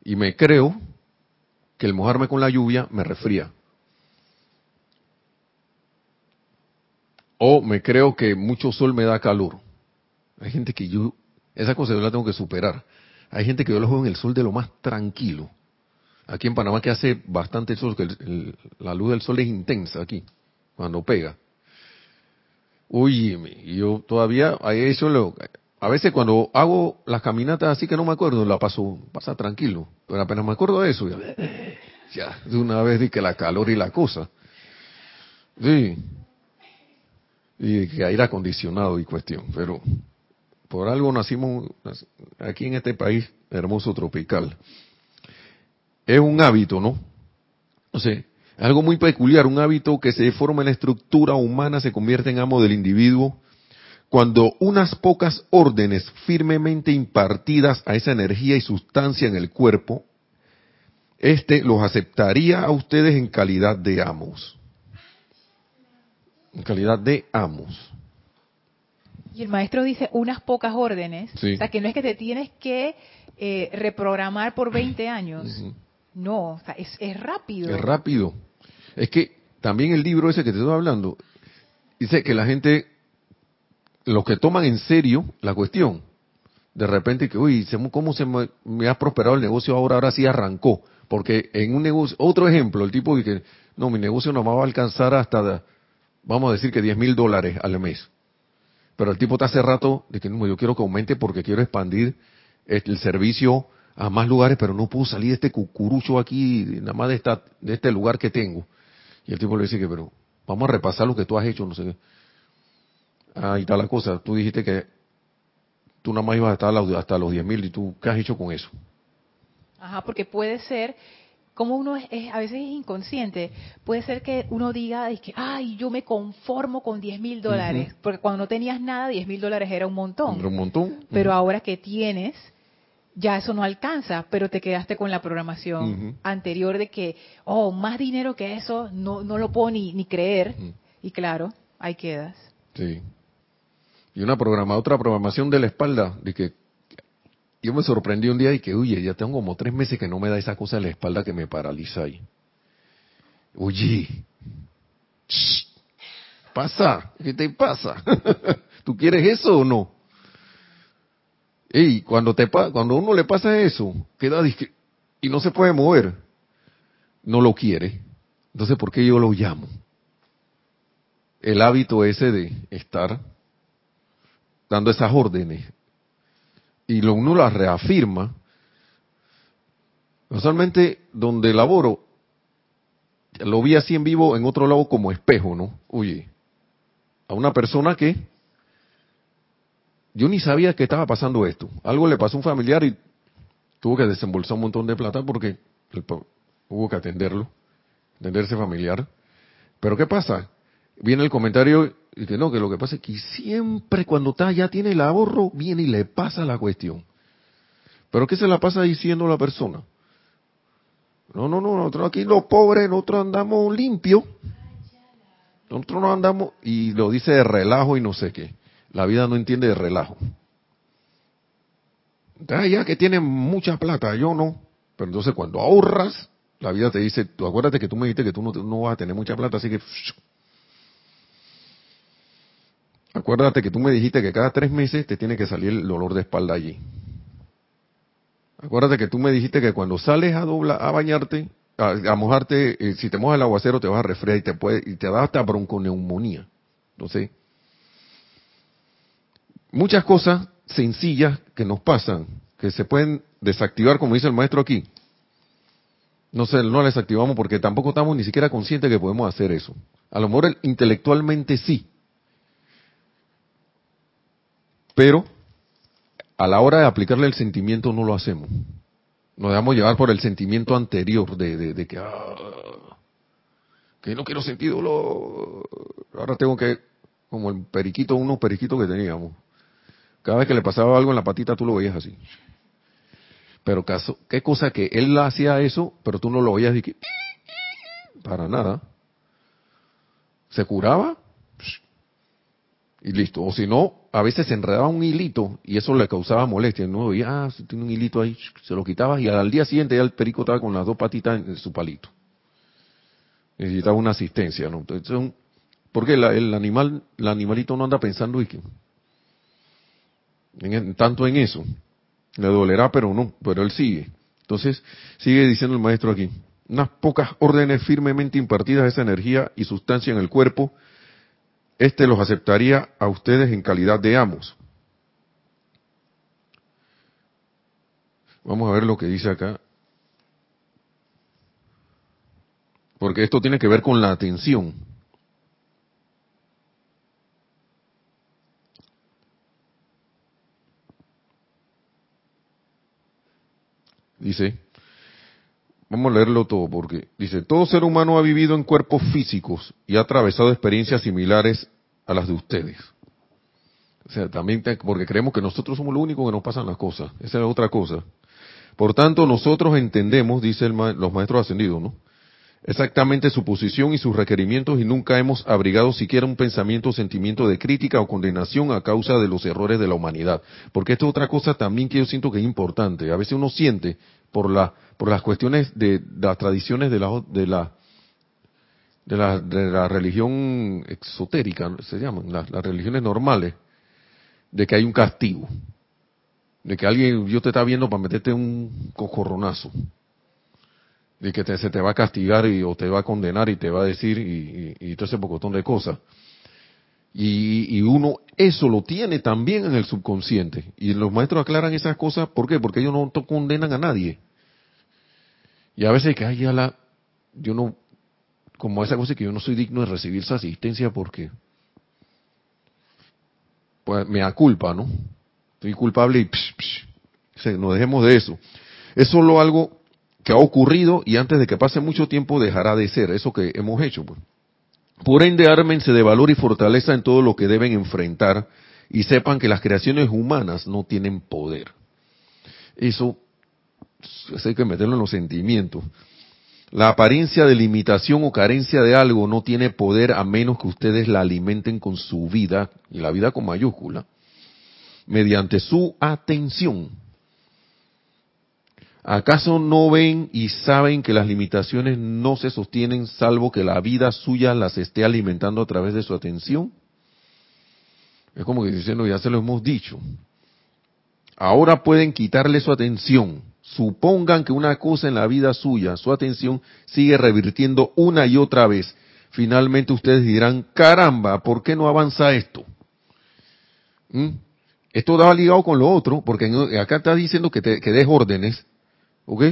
A: Y me creo que el mojarme con la lluvia me resfría. o me creo que mucho sol me da calor. Hay gente que yo, esa cosa yo la tengo que superar. Hay gente que yo lo juego en el sol de lo más tranquilo. Aquí en Panamá que hace bastante sol, que la luz del sol es intensa aquí, cuando pega. Uy, yo todavía, eso lo, a veces cuando hago las caminatas así que no me acuerdo, la paso, pasa tranquilo. Pero apenas me acuerdo de eso, ya, ya de una vez di que la calor y la cosa. Sí. Y que aire acondicionado y cuestión. Pero por algo nacimos aquí en este país hermoso tropical. Es un hábito, ¿no? O sea, algo muy peculiar, un hábito que se forma en la estructura humana, se convierte en amo del individuo, cuando unas pocas órdenes firmemente impartidas a esa energía y sustancia en el cuerpo, éste los aceptaría a ustedes en calidad de amos. En calidad de amos.
B: Y el maestro dice unas pocas órdenes. O sea, que no es que te tienes que eh, reprogramar por 20 años. No, o sea, es, es rápido.
A: Es rápido. Es que también el libro ese que te estoy hablando, dice que la gente, los que toman en serio la cuestión, de repente que, uy, ¿cómo se me, ha prosperado el negocio ahora? Ahora sí arrancó. Porque en un negocio, otro ejemplo, el tipo que, no, mi negocio no va a alcanzar hasta, vamos a decir que 10 mil dólares al mes. Pero el tipo está hace rato de que no, yo quiero que aumente porque quiero expandir el servicio a más lugares, pero no puedo salir de este cucurucho aquí, nada más de, esta, de este lugar que tengo. Y el tipo le dice que, pero vamos a repasar lo que tú has hecho, no sé qué. Ahí está la cosa. Tú dijiste que tú nada más ibas a estar hasta los 10 mil y tú, ¿qué has hecho con eso?
B: Ajá, porque puede ser, como uno es, a veces es inconsciente, puede ser que uno diga, es que, ay, yo me conformo con 10 mil dólares, porque cuando no tenías nada, 10 mil dólares era un montón.
A: Era un montón.
B: Pero ahora que tienes, ya eso no alcanza, pero te quedaste con la programación anterior de que, oh, más dinero que eso, no, no lo puedo ni, ni creer. Y claro, ahí quedas.
A: Sí. Y una programa, otra programación de la espalda, de que yo me sorprendí un día y que, oye, ya tengo como tres meses que no me da esa cosa de la espalda que me paraliza ahí. Oye, pasa, ¿qué te pasa? ¿Tú quieres eso o no? Y cuando, te, cuando uno le pasa eso, queda y no se puede mover, no lo quiere. Entonces, ¿por qué yo lo llamo? El hábito ese de estar dando esas órdenes y lo, uno las reafirma. Usualmente, donde laboro, lo vi así en vivo en otro lado como espejo, ¿no? Oye, a una persona que yo ni sabía que estaba pasando esto. Algo le pasó a un familiar y tuvo que desembolsar un montón de plata porque hubo que atenderlo, atenderse familiar. Pero ¿qué pasa? Viene el comentario y que no, que lo que pasa es que siempre cuando está, ya tiene el ahorro, viene y le pasa la cuestión. ¿Pero qué se la pasa diciendo la persona? No, no, no, nosotros aquí los pobres, nosotros andamos limpios. Nosotros no andamos, y lo dice de relajo y no sé qué. La vida no entiende de relajo. Ah, ya que tienen mucha plata, yo no. Pero entonces cuando ahorras, la vida te dice, tú acuérdate que tú me dijiste que tú no, no vas a tener mucha plata, así que... Acuérdate que tú me dijiste que cada tres meses te tiene que salir el dolor de espalda allí. Acuérdate que tú me dijiste que cuando sales a dobla, a bañarte, a, mojarte, eh, si te mojas el aguacero te vas a resfriar y te puede, y te da hasta bronconeumonía. Entonces, muchas cosas sencillas que nos pasan, que se pueden desactivar, como dice el maestro aquí. No sé, no las activamos porque tampoco estamos ni siquiera conscientes que podemos hacer eso. A lo mejor intelectualmente sí. Pero a la hora de aplicarle el sentimiento no lo hacemos. Nos dejamos llevar por el sentimiento anterior de, de, que, ah, que no quiero sentir. Ahora tengo que, como el periquito, unos periquitos que teníamos. Cada vez que le pasaba algo en la patita, tú lo veías así. Pero caso, qué cosa que él hacía eso, pero tú no lo veías y que, para nada. Se curaba y listo. O si no, a veces se enredaba un hilito y eso le causaba molestia. No veía, ah, tiene un hilito ahí, se lo quitaba y al día siguiente ya el perico estaba con las dos patitas en su palito. Necesitaba una asistencia, ¿no? Entonces Porque la- el animal, el animalito no anda pensando y que, en- tanto en eso. Le dolerá, pero no, pero él sigue. Entonces, sigue diciendo el maestro aquí, unas pocas órdenes firmemente impartidas esa energía y sustancia en el cuerpo, este los aceptaría a ustedes en calidad de amos. Vamos a ver lo que dice acá. Porque esto tiene que ver con la atención. Dice, vamos a leerlo todo porque dice, todo ser humano ha vivido en cuerpos físicos y ha atravesado experiencias similares a las de ustedes. O sea, también porque creemos que nosotros somos lo único que nos pasan las cosas. Esa es otra cosa. Por tanto, nosotros entendemos, dice el ma- los maestros ascendidos, ¿no? Exactamente su posición y sus requerimientos y nunca hemos abrigado siquiera un pensamiento o sentimiento de crítica o condenación a causa de los errores de la humanidad. Porque esto es otra cosa también que yo siento que es importante. A veces uno siente por la por las cuestiones de, las tradiciones de la de la de la, de la religión exotérica, se llaman, las, religiones normales, de que hay un castigo. De que alguien, Dios te está viendo para meterte un cocorronazo. De que se te va a castigar y, o te va a condenar y te va a decir y, y, todo ese pocotón de cosas. Y, y uno eso lo tiene también en el subconsciente. Y los maestros aclaran esas cosas, ¿por qué? Porque ellos no condenan a nadie. Y a veces que, ay, ya la, yo no, como esa cosa que yo no soy digno de recibir esa asistencia porque, pues me da culpa, ¿no? Soy culpable y, psh, psh, se- no dejemos de eso. Es solo algo que ha ocurrido y antes de que pase mucho tiempo dejará de ser, eso que hemos hecho. Pues. Por ende, ármense de valor y fortaleza en todo lo que deben enfrentar y sepan que las creaciones humanas no tienen poder. Eso, eso hay que meterlo en los sentimientos. La apariencia de limitación o carencia de algo no tiene poder a menos que ustedes la alimenten con su vida, y la vida con mayúscula, mediante su atención. ¿Acaso no ven y saben que las limitaciones no se sostienen salvo que la vida suya las esté alimentando a través de su atención? Es como que diciendo, ya se lo hemos dicho. Ahora pueden quitarle su atención. Supongan que una cosa en la vida suya, su atención, sigue revirtiendo una y otra vez. Finalmente ustedes dirán, caramba, ¿por qué no avanza esto? ¿Mm? Esto va ligado con lo otro, porque acá está diciendo que, te, que des órdenes, ¿ok?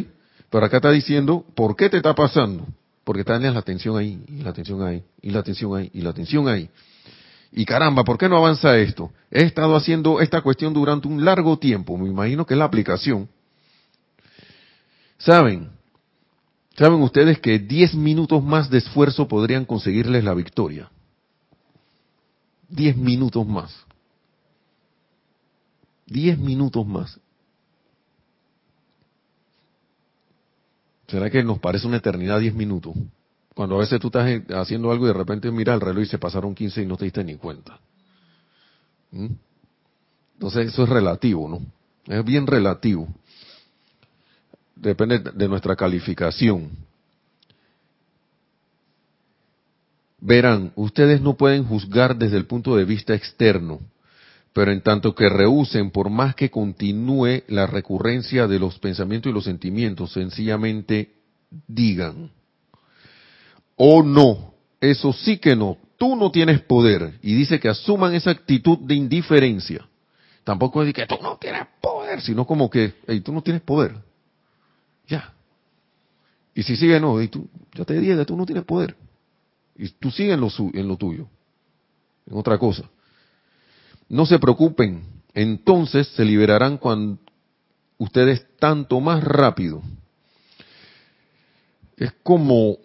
A: Pero acá está diciendo, ¿por qué te está pasando? Porque tienes la atención ahí, y la atención ahí, y la atención ahí, y la atención ahí. Y caramba, ¿por qué no avanza esto? He estado haciendo esta cuestión durante un largo tiempo, me imagino que es la aplicación. ¿Saben? ¿Saben ustedes que 10 minutos más de esfuerzo podrían conseguirles la victoria? 10 minutos más. 10 minutos más. ¿Será que nos parece una eternidad 10 minutos? Cuando a veces tú estás haciendo algo y de repente mira el reloj y se pasaron 15 y no te diste ni cuenta. ¿Mm? Entonces eso es relativo, ¿no? Es bien relativo. Depende de nuestra calificación. Verán, ustedes no pueden juzgar desde el punto de vista externo, pero en tanto que rehúsen, por más que continúe la recurrencia de los pensamientos y los sentimientos, sencillamente digan, o no, eso sí que no, tú no tienes poder. Y dice que asuman esa actitud de indiferencia. Tampoco es que tú no tienes poder, sino como que, hey, tú no tienes poder. Ya. Y si sigue, no, y tú, ya te dije tú no tienes poder. Y tú sigues en lo, su- en lo tuyo, en otra cosa. No se preocupen, entonces se liberarán cuando ustedes tanto más rápido. Es como,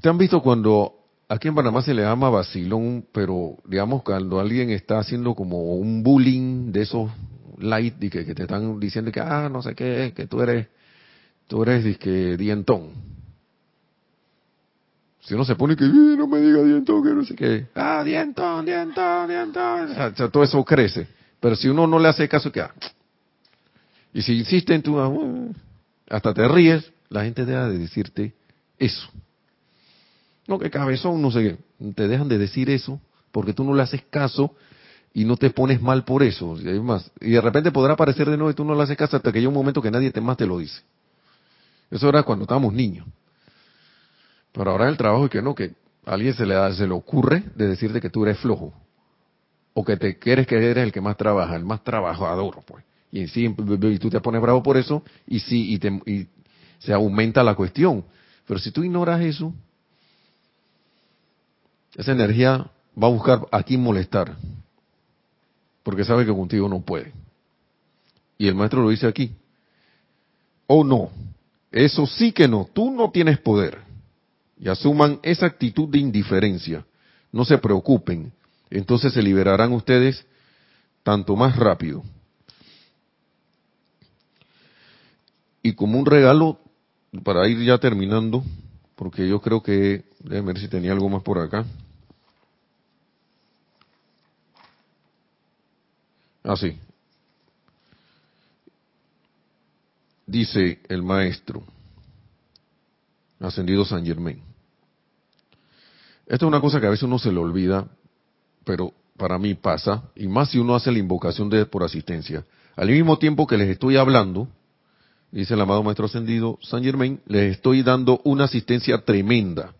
A: ¿te han visto cuando aquí en Panamá se le llama vacilón, pero digamos cuando alguien está haciendo como un bullying de esos light y que, que te están diciendo que ah no sé qué, que tú eres tú eres disque dientón. Si uno se pone que "Eh, no me diga dientón, que no sé qué, ah dientón, dientón, dientón, o sea, todo eso crece. Pero si uno no le hace caso ah, y si insiste en tu ah, hasta te ríes, la gente deja de decirte eso. no, que cabezón, no sé qué. Te dejan de decir eso porque tú no le haces caso y no te pones mal por eso. Y, y de repente podrá aparecer de nuevo y tú no le haces caso hasta que haya un momento que nadie te más te lo dice. Eso era cuando estábamos niños. Pero ahora el trabajo es que no, que alguien se le, da, se le ocurre de decirte que tú eres flojo. O que te quieres que eres el que más trabaja, el más trabajador, pues. Y, sí, y tú te pones bravo por eso y sí, y, te, y se aumenta la cuestión. Pero si tú ignoras eso, esa energía va a buscar a quién molestar. Porque sabe que contigo no puede. Y el maestro lo dice aquí. O no, eso sí que no, tú no tienes poder. Y asuman esa actitud de indiferencia. No se preocupen. Entonces se liberarán ustedes tanto más rápido. Y como un regalo, para ir ya terminando, porque yo creo que, déjame ver si tenía algo más por acá. Así. Ah, Dice el maestro, ascendido San Germain. Esto es una cosa que a veces uno se le olvida, pero para mí pasa, y más si uno hace la invocación de por asistencia. Al mismo tiempo que les estoy hablando, dice el amado Maestro Ascendido San Germain, les estoy dando una asistencia tremenda.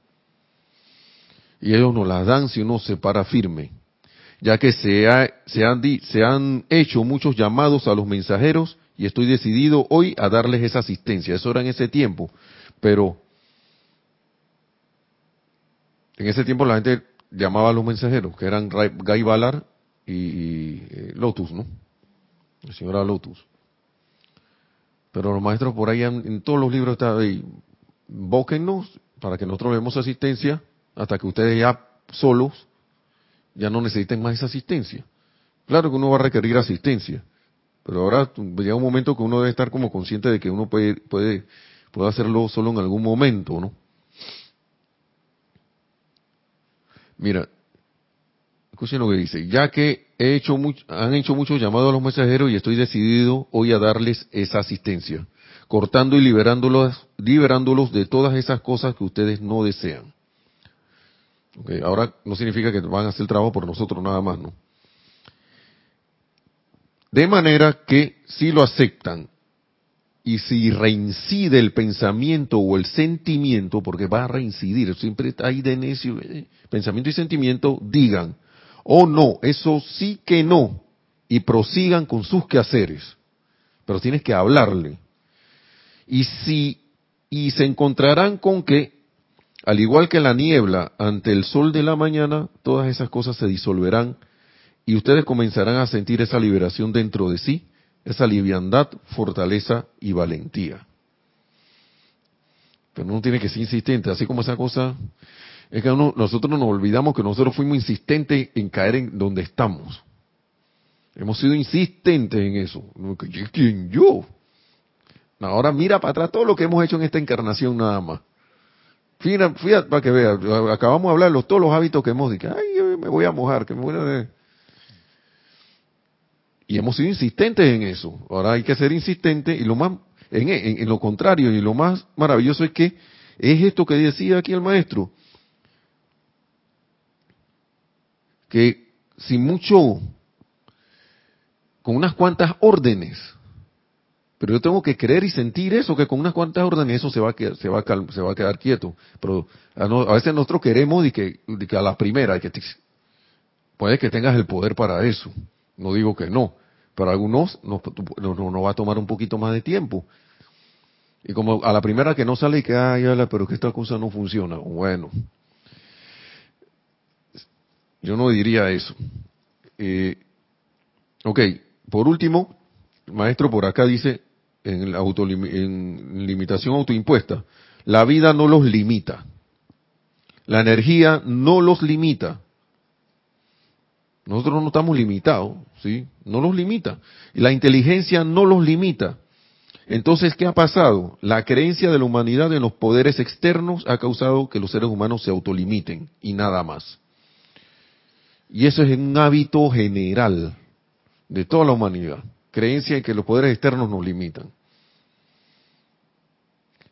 A: Y ellos nos la dan si uno se para firme, ya que se, se, han, se han hecho muchos llamados a los mensajeros y estoy decidido hoy a darles esa asistencia. Eso era en ese tiempo, pero en ese tiempo la gente llamaba a los mensajeros, que eran Guy Ballard y, eh, Lotus, ¿no? La señora Lotus. Pero los maestros por ahí en, todos los libros están ahí, bóquennos para que nosotros demos asistencia hasta que ustedes ya solos ya no necesiten más esa asistencia. Claro que uno va a requerir asistencia, pero ahora llega un momento que uno debe estar como consciente de que uno puede, puede, puede hacerlo solo en algún momento, ¿no? Mira, escuchen lo que dice, ya que he hecho han hecho muchos llamados a los mensajeros y estoy decidido hoy a darles esa asistencia, cortando y liberándolos, liberándolos de todas esas cosas que ustedes no desean. Okay, ahora no significa que van a hacer trabajo por nosotros nada más, ¿no? De manera que si lo aceptan y si reincide el pensamiento o el sentimiento, porque va a reincidir, siempre ahí de necio, eh, pensamiento y sentimiento, digan, oh no, eso sí que no, y prosigan con sus quehaceres. Pero tienes que hablarle. Y si, y se encontrarán con que, al igual que la niebla ante el sol de la mañana, todas esas cosas se disolverán y ustedes comenzarán a sentir esa liberación dentro de sí, esa liviandad, fortaleza y valentía. Pero uno tiene que ser insistente, así como esa cosa, es que nosotros nos olvidamos que nosotros fuimos insistentes en caer en donde estamos. Hemos sido insistentes en eso. ¿Quién yo? Ahora mira para atrás todo lo que hemos hecho en esta encarnación nada más. Fíjate, fíjate para que veas, acabamos de hablar de todos los hábitos que hemos dicho. Ay, me voy a mojar, que me voy a... Y hemos sido insistentes en eso. Ahora hay que ser insistente y lo más, en, lo contrario, y lo más maravilloso es que es esto que decía aquí el maestro. Que sin mucho, con unas cuantas órdenes, pero yo tengo que creer y sentir eso, que con unas cuantas órdenes eso se va a quedar, se va a, se va a quedar quieto. Pero a, veces nosotros queremos y que, a la primera, que puede que tengas el poder para eso. No digo que no. Para algunos nos, va a tomar un poquito más de tiempo. Y como a la primera que no sale y que, ay, pero que esta cosa no funciona. Bueno, yo no diría eso. Eh, ok, por último, maestro por acá dice, en, en limitación autoimpuesta, la vida no los limita. La energía no los limita. Nosotros no estamos limitados, ¿sí? No los limita. Y la inteligencia no los limita. Entonces, ¿qué ha pasado? La creencia de la humanidad en los poderes externos ha causado que los seres humanos se autolimiten y nada más. Y eso es un hábito general de toda la humanidad. Creencia en que los poderes externos nos limitan.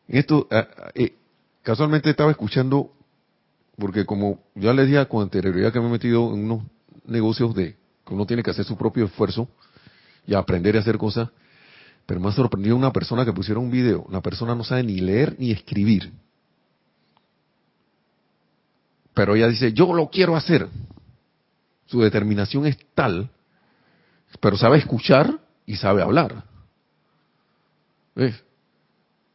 A: Esto, eh, eh, casualmente estaba escuchando porque como ya les dije con anterioridad que me he metido en unos negocios de que uno tiene que hacer su propio esfuerzo y aprender a hacer cosas, pero me ha sorprendido una persona que pusiera un video, la persona no sabe ni leer ni escribir. Pero ella dice, yo lo quiero hacer. Su determinación es tal, pero sabe escuchar y sabe hablar. ¿Ves?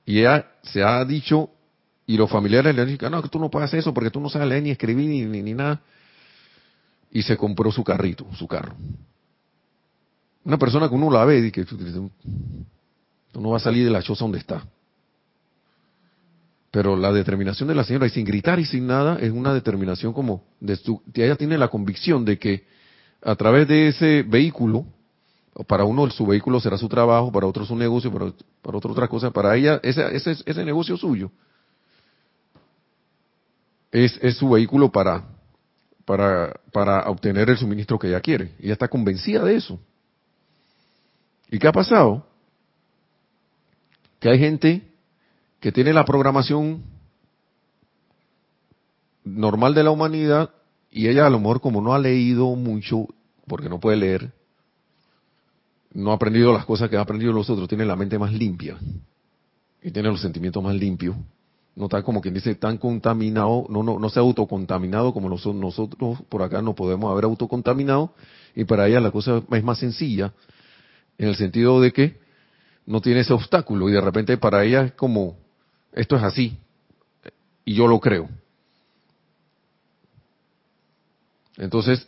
A: Y ella se ha dicho, y los familiares le han dicho, no, que tú no puedes hacer eso porque tú no sabes leer ni escribir ni, ni, nada. Y se compró su carrito, su carro. Una persona que uno la ve y que no va a salir de la choza donde está. Pero la determinación de la señora, y sin gritar y sin nada, es una determinación como, de su, ella tiene la convicción de que a través de ese vehículo, para uno su vehículo será su trabajo, para otro su negocio, para, para otro otra cosa, para ella ese, ese, ese negocio suyo es, es su vehículo para, para, para obtener el suministro que ella quiere. Ella está convencida de eso. ¿Y qué ha pasado? Que hay gente que tiene la programación normal de la humanidad y ella a lo mejor como no ha leído mucho, porque no puede leer, no ha aprendido las cosas que ha aprendido los otros, tiene la mente más limpia y tiene los sentimientos más limpios. No está como quien dice tan contaminado, no, no, no se ha autocontaminado como nosotros, nosotros por acá no podemos haber autocontaminado y para ella la cosa es más sencilla en el sentido de que no tiene ese obstáculo y de repente para ella es como, esto es así y yo lo creo. Entonces,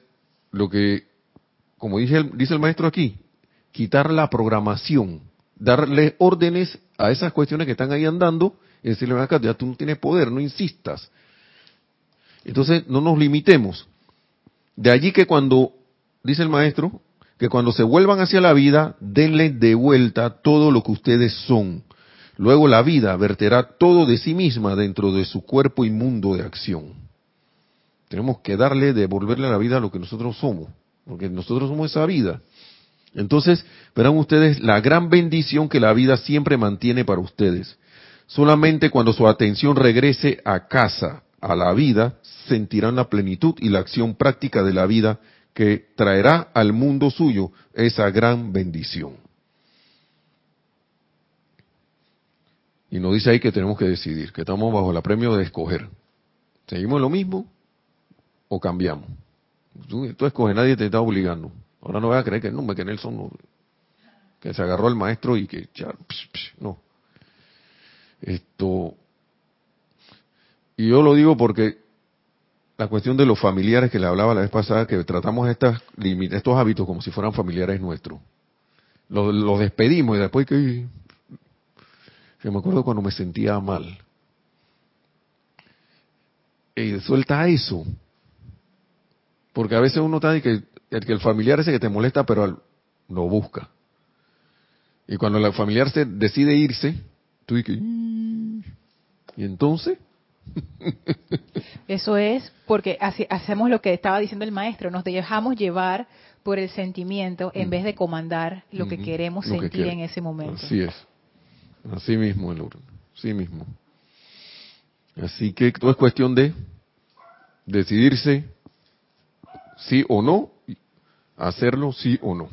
A: lo que, como dice el, dice el maestro aquí, quitar la programación, darle órdenes a esas cuestiones que están ahí andando y decirle, ya tú no tienes poder, no insistas. Entonces, no nos limitemos. De allí que cuando, dice el maestro, que cuando se vuelvan hacia la vida, denle de vuelta todo lo que ustedes son. Luego la vida verterá todo de sí misma dentro de su cuerpo inmundo de acción. Tenemos que darle, devolverle a la vida lo que nosotros somos, porque nosotros somos esa vida. Entonces, verán ustedes la gran bendición que la vida siempre mantiene para ustedes. Solamente cuando su atención regrese a casa, a la vida, sentirán la plenitud y la acción práctica de la vida que traerá al mundo suyo esa gran bendición. Y nos dice ahí que tenemos que decidir, que estamos bajo el premio de escoger. ¿Seguimos lo mismo o cambiamos? Tú, tú escoges, nadie te está obligando. Ahora no voy a creer que no, que Nelson no, que se agarró al maestro y que ya, psh, psh, no. Esto, y yo lo digo porque la cuestión de los familiares que le hablaba la vez pasada, que tratamos estas, estos hábitos como si fueran familiares nuestros. Los, despedimos y después que... Me acuerdo cuando me sentía mal. Y suelta eso. Porque a veces uno está de que el, que el familiar ese que te molesta, pero lo busca. Y cuando el familiar se decide irse, tú dices, ¿y entonces?
B: Eso es porque hacemos lo que estaba diciendo el maestro, nos dejamos llevar por el sentimiento en vez de comandar lo que queremos sentir en ese momento.
A: Así es. Así mismo, Así mismo. Así que todo es cuestión de decidirse sí o no, hacerlo sí o no.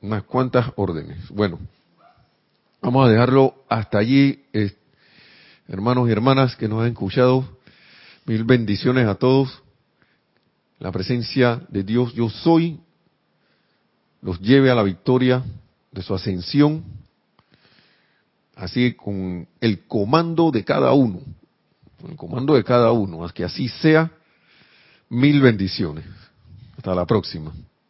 A: Unas cuantas órdenes. Bueno, vamos a dejarlo hasta allí hermanos y hermanas que nos han escuchado, mil bendiciones a todos. La presencia de Dios yo soy los lleve a la victoria de su ascensión, así con el comando de cada uno, el comando de cada uno, que así sea, mil bendiciones. Hasta la próxima.